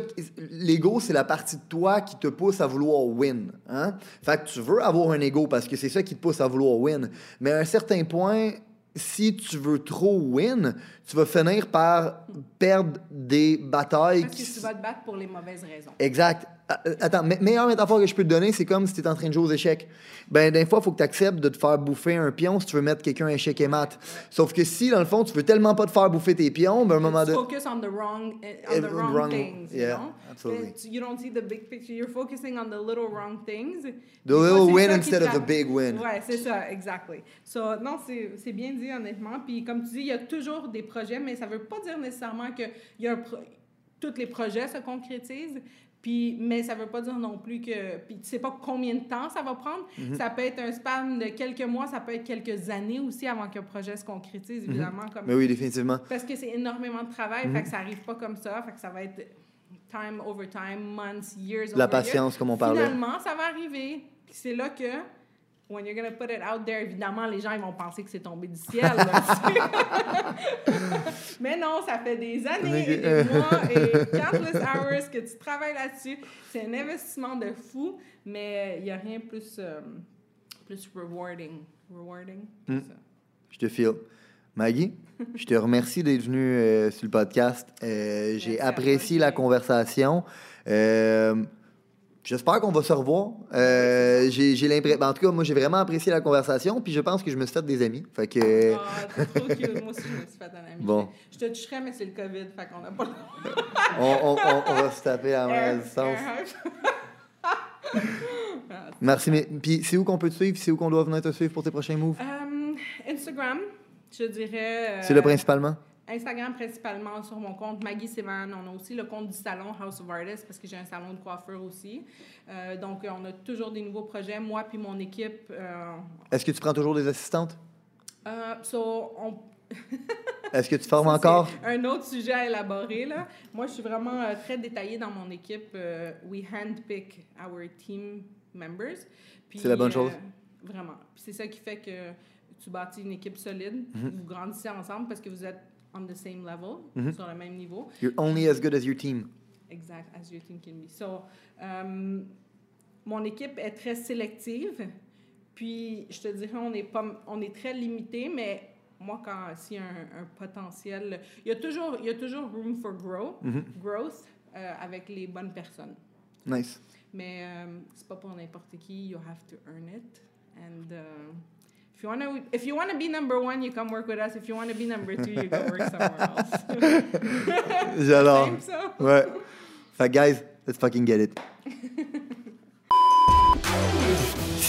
l'ego, c'est la partie de toi qui te pousse à vouloir win. Hein? Fait que tu veux avoir un ego parce que c'est ça qui te pousse à vouloir win. Mais à un certain point, si tu veux trop win, tu vas finir par perdre des batailles. Parce que tu vas te battre pour les mauvaises raisons. Exact. Ah, euh, attends, meilleure métaphore que je peux te donner, c'est comme si tu es en train de jouer aux échecs. Ben, des fois, il faut que tu acceptes de te faire bouffer un pion si tu veux mettre quelqu'un échec et mat. Sauf que si, dans le fond, tu veux tellement pas te faire bouffer tes pions, ben, à un moment donné. focus on the wrong, eh, on the wrong, things, you know? Absolutely. You don't see the big picture. You're focusing on the little wrong things. The little win instead of the big win. Ouais, c'est ça, exactly. So, non, c'est bien dit, honnêtement. Puis, comme tu dis, il y a toujours des projets, mais ça veut pas dire nécessairement que y a un tous les projets se concrétisent, puis, mais ça ne veut pas dire non plus que. Puis, tu sais pas combien de temps ça va prendre. Mhm. Ça peut être un span de quelques mois, ça peut être quelques années aussi avant qu'un projet se concrétise, mhm. évidemment. comme... Mais oui, définitivement. Parce que c'est énormément de travail, fait que mhm. ça n'arrive pas comme ça. Fait que ça va être time over time, months, years La patience, comme on parlait. Finalement, ça va arriver. C'est là que when you're to put it out there, évidemment, les gens ils vont penser que c'est tombé du ciel. Mais non, ça fait des années et des mois et countless hours que tu travailles là-dessus. C'est un investissement de fou, mais il n'y a rien plus, euh, plus rewarding. Rewarding, mm. ça. Je te file. Maggie, je te remercie d'être venue euh, sur le podcast. Euh, j'ai apprécié la conversation J'espère qu'on va se revoir. Euh, j'ai l'impression. En tout cas, moi, j'ai vraiment apprécié la conversation, puis je pense que je me suis fait des amis. Fait que. Ah, t'es trop cute. Moi aussi, je me suis fait un ami. Bon. Je te toucherais, mais c'est le COVID, fait qu'on n'a pas le on, on- on- on va se taper à la distance. Merci. Mais, puis, c'est où qu'on peut te suivre? C'est où qu'on doit venir te suivre pour tes prochains moves? Euh, Instagram, je dirais. euh, C'est le principalement? Instagram principalement sur mon compte Maggie Seman. On a aussi le compte du salon House of Artists parce que j'ai un salon de coiffeur aussi. Euh, donc, euh, on a toujours des nouveaux projets. Moi puis mon équipe. euh, Est-ce que tu prends toujours des assistantes? euh, so, on, Est-ce que tu formes encore? Un autre sujet à élaborer, là. Moi, je suis vraiment euh, très détaillée dans mon équipe. Euh, we handpick our team members. C'est la bonne euh, chose. Vraiment. Puis c'est ça qui fait que tu bâtis une équipe solide. Vous grandissez ensemble parce que vous êtes on the same level, Mhm. sur le même niveau. You're only as good as your team. Exact, as your team can be. So, euh, mon équipe est très sélective. Puis, je te dirais, on est, pas, on est très limité, mais moi, quand s'il y a un, un potentiel, il y a toujours, il y a toujours room for grow, Mhm. growth euh, avec les bonnes personnes. Nice. Mais euh, c'est pas pour n'importe qui. You have to earn it. And uh, if you wanna, if you wanna be number one, you come work with us. If you wanna be number two, you go work somewhere else. J'adore. Ouais. Fait guys, let's fucking get it.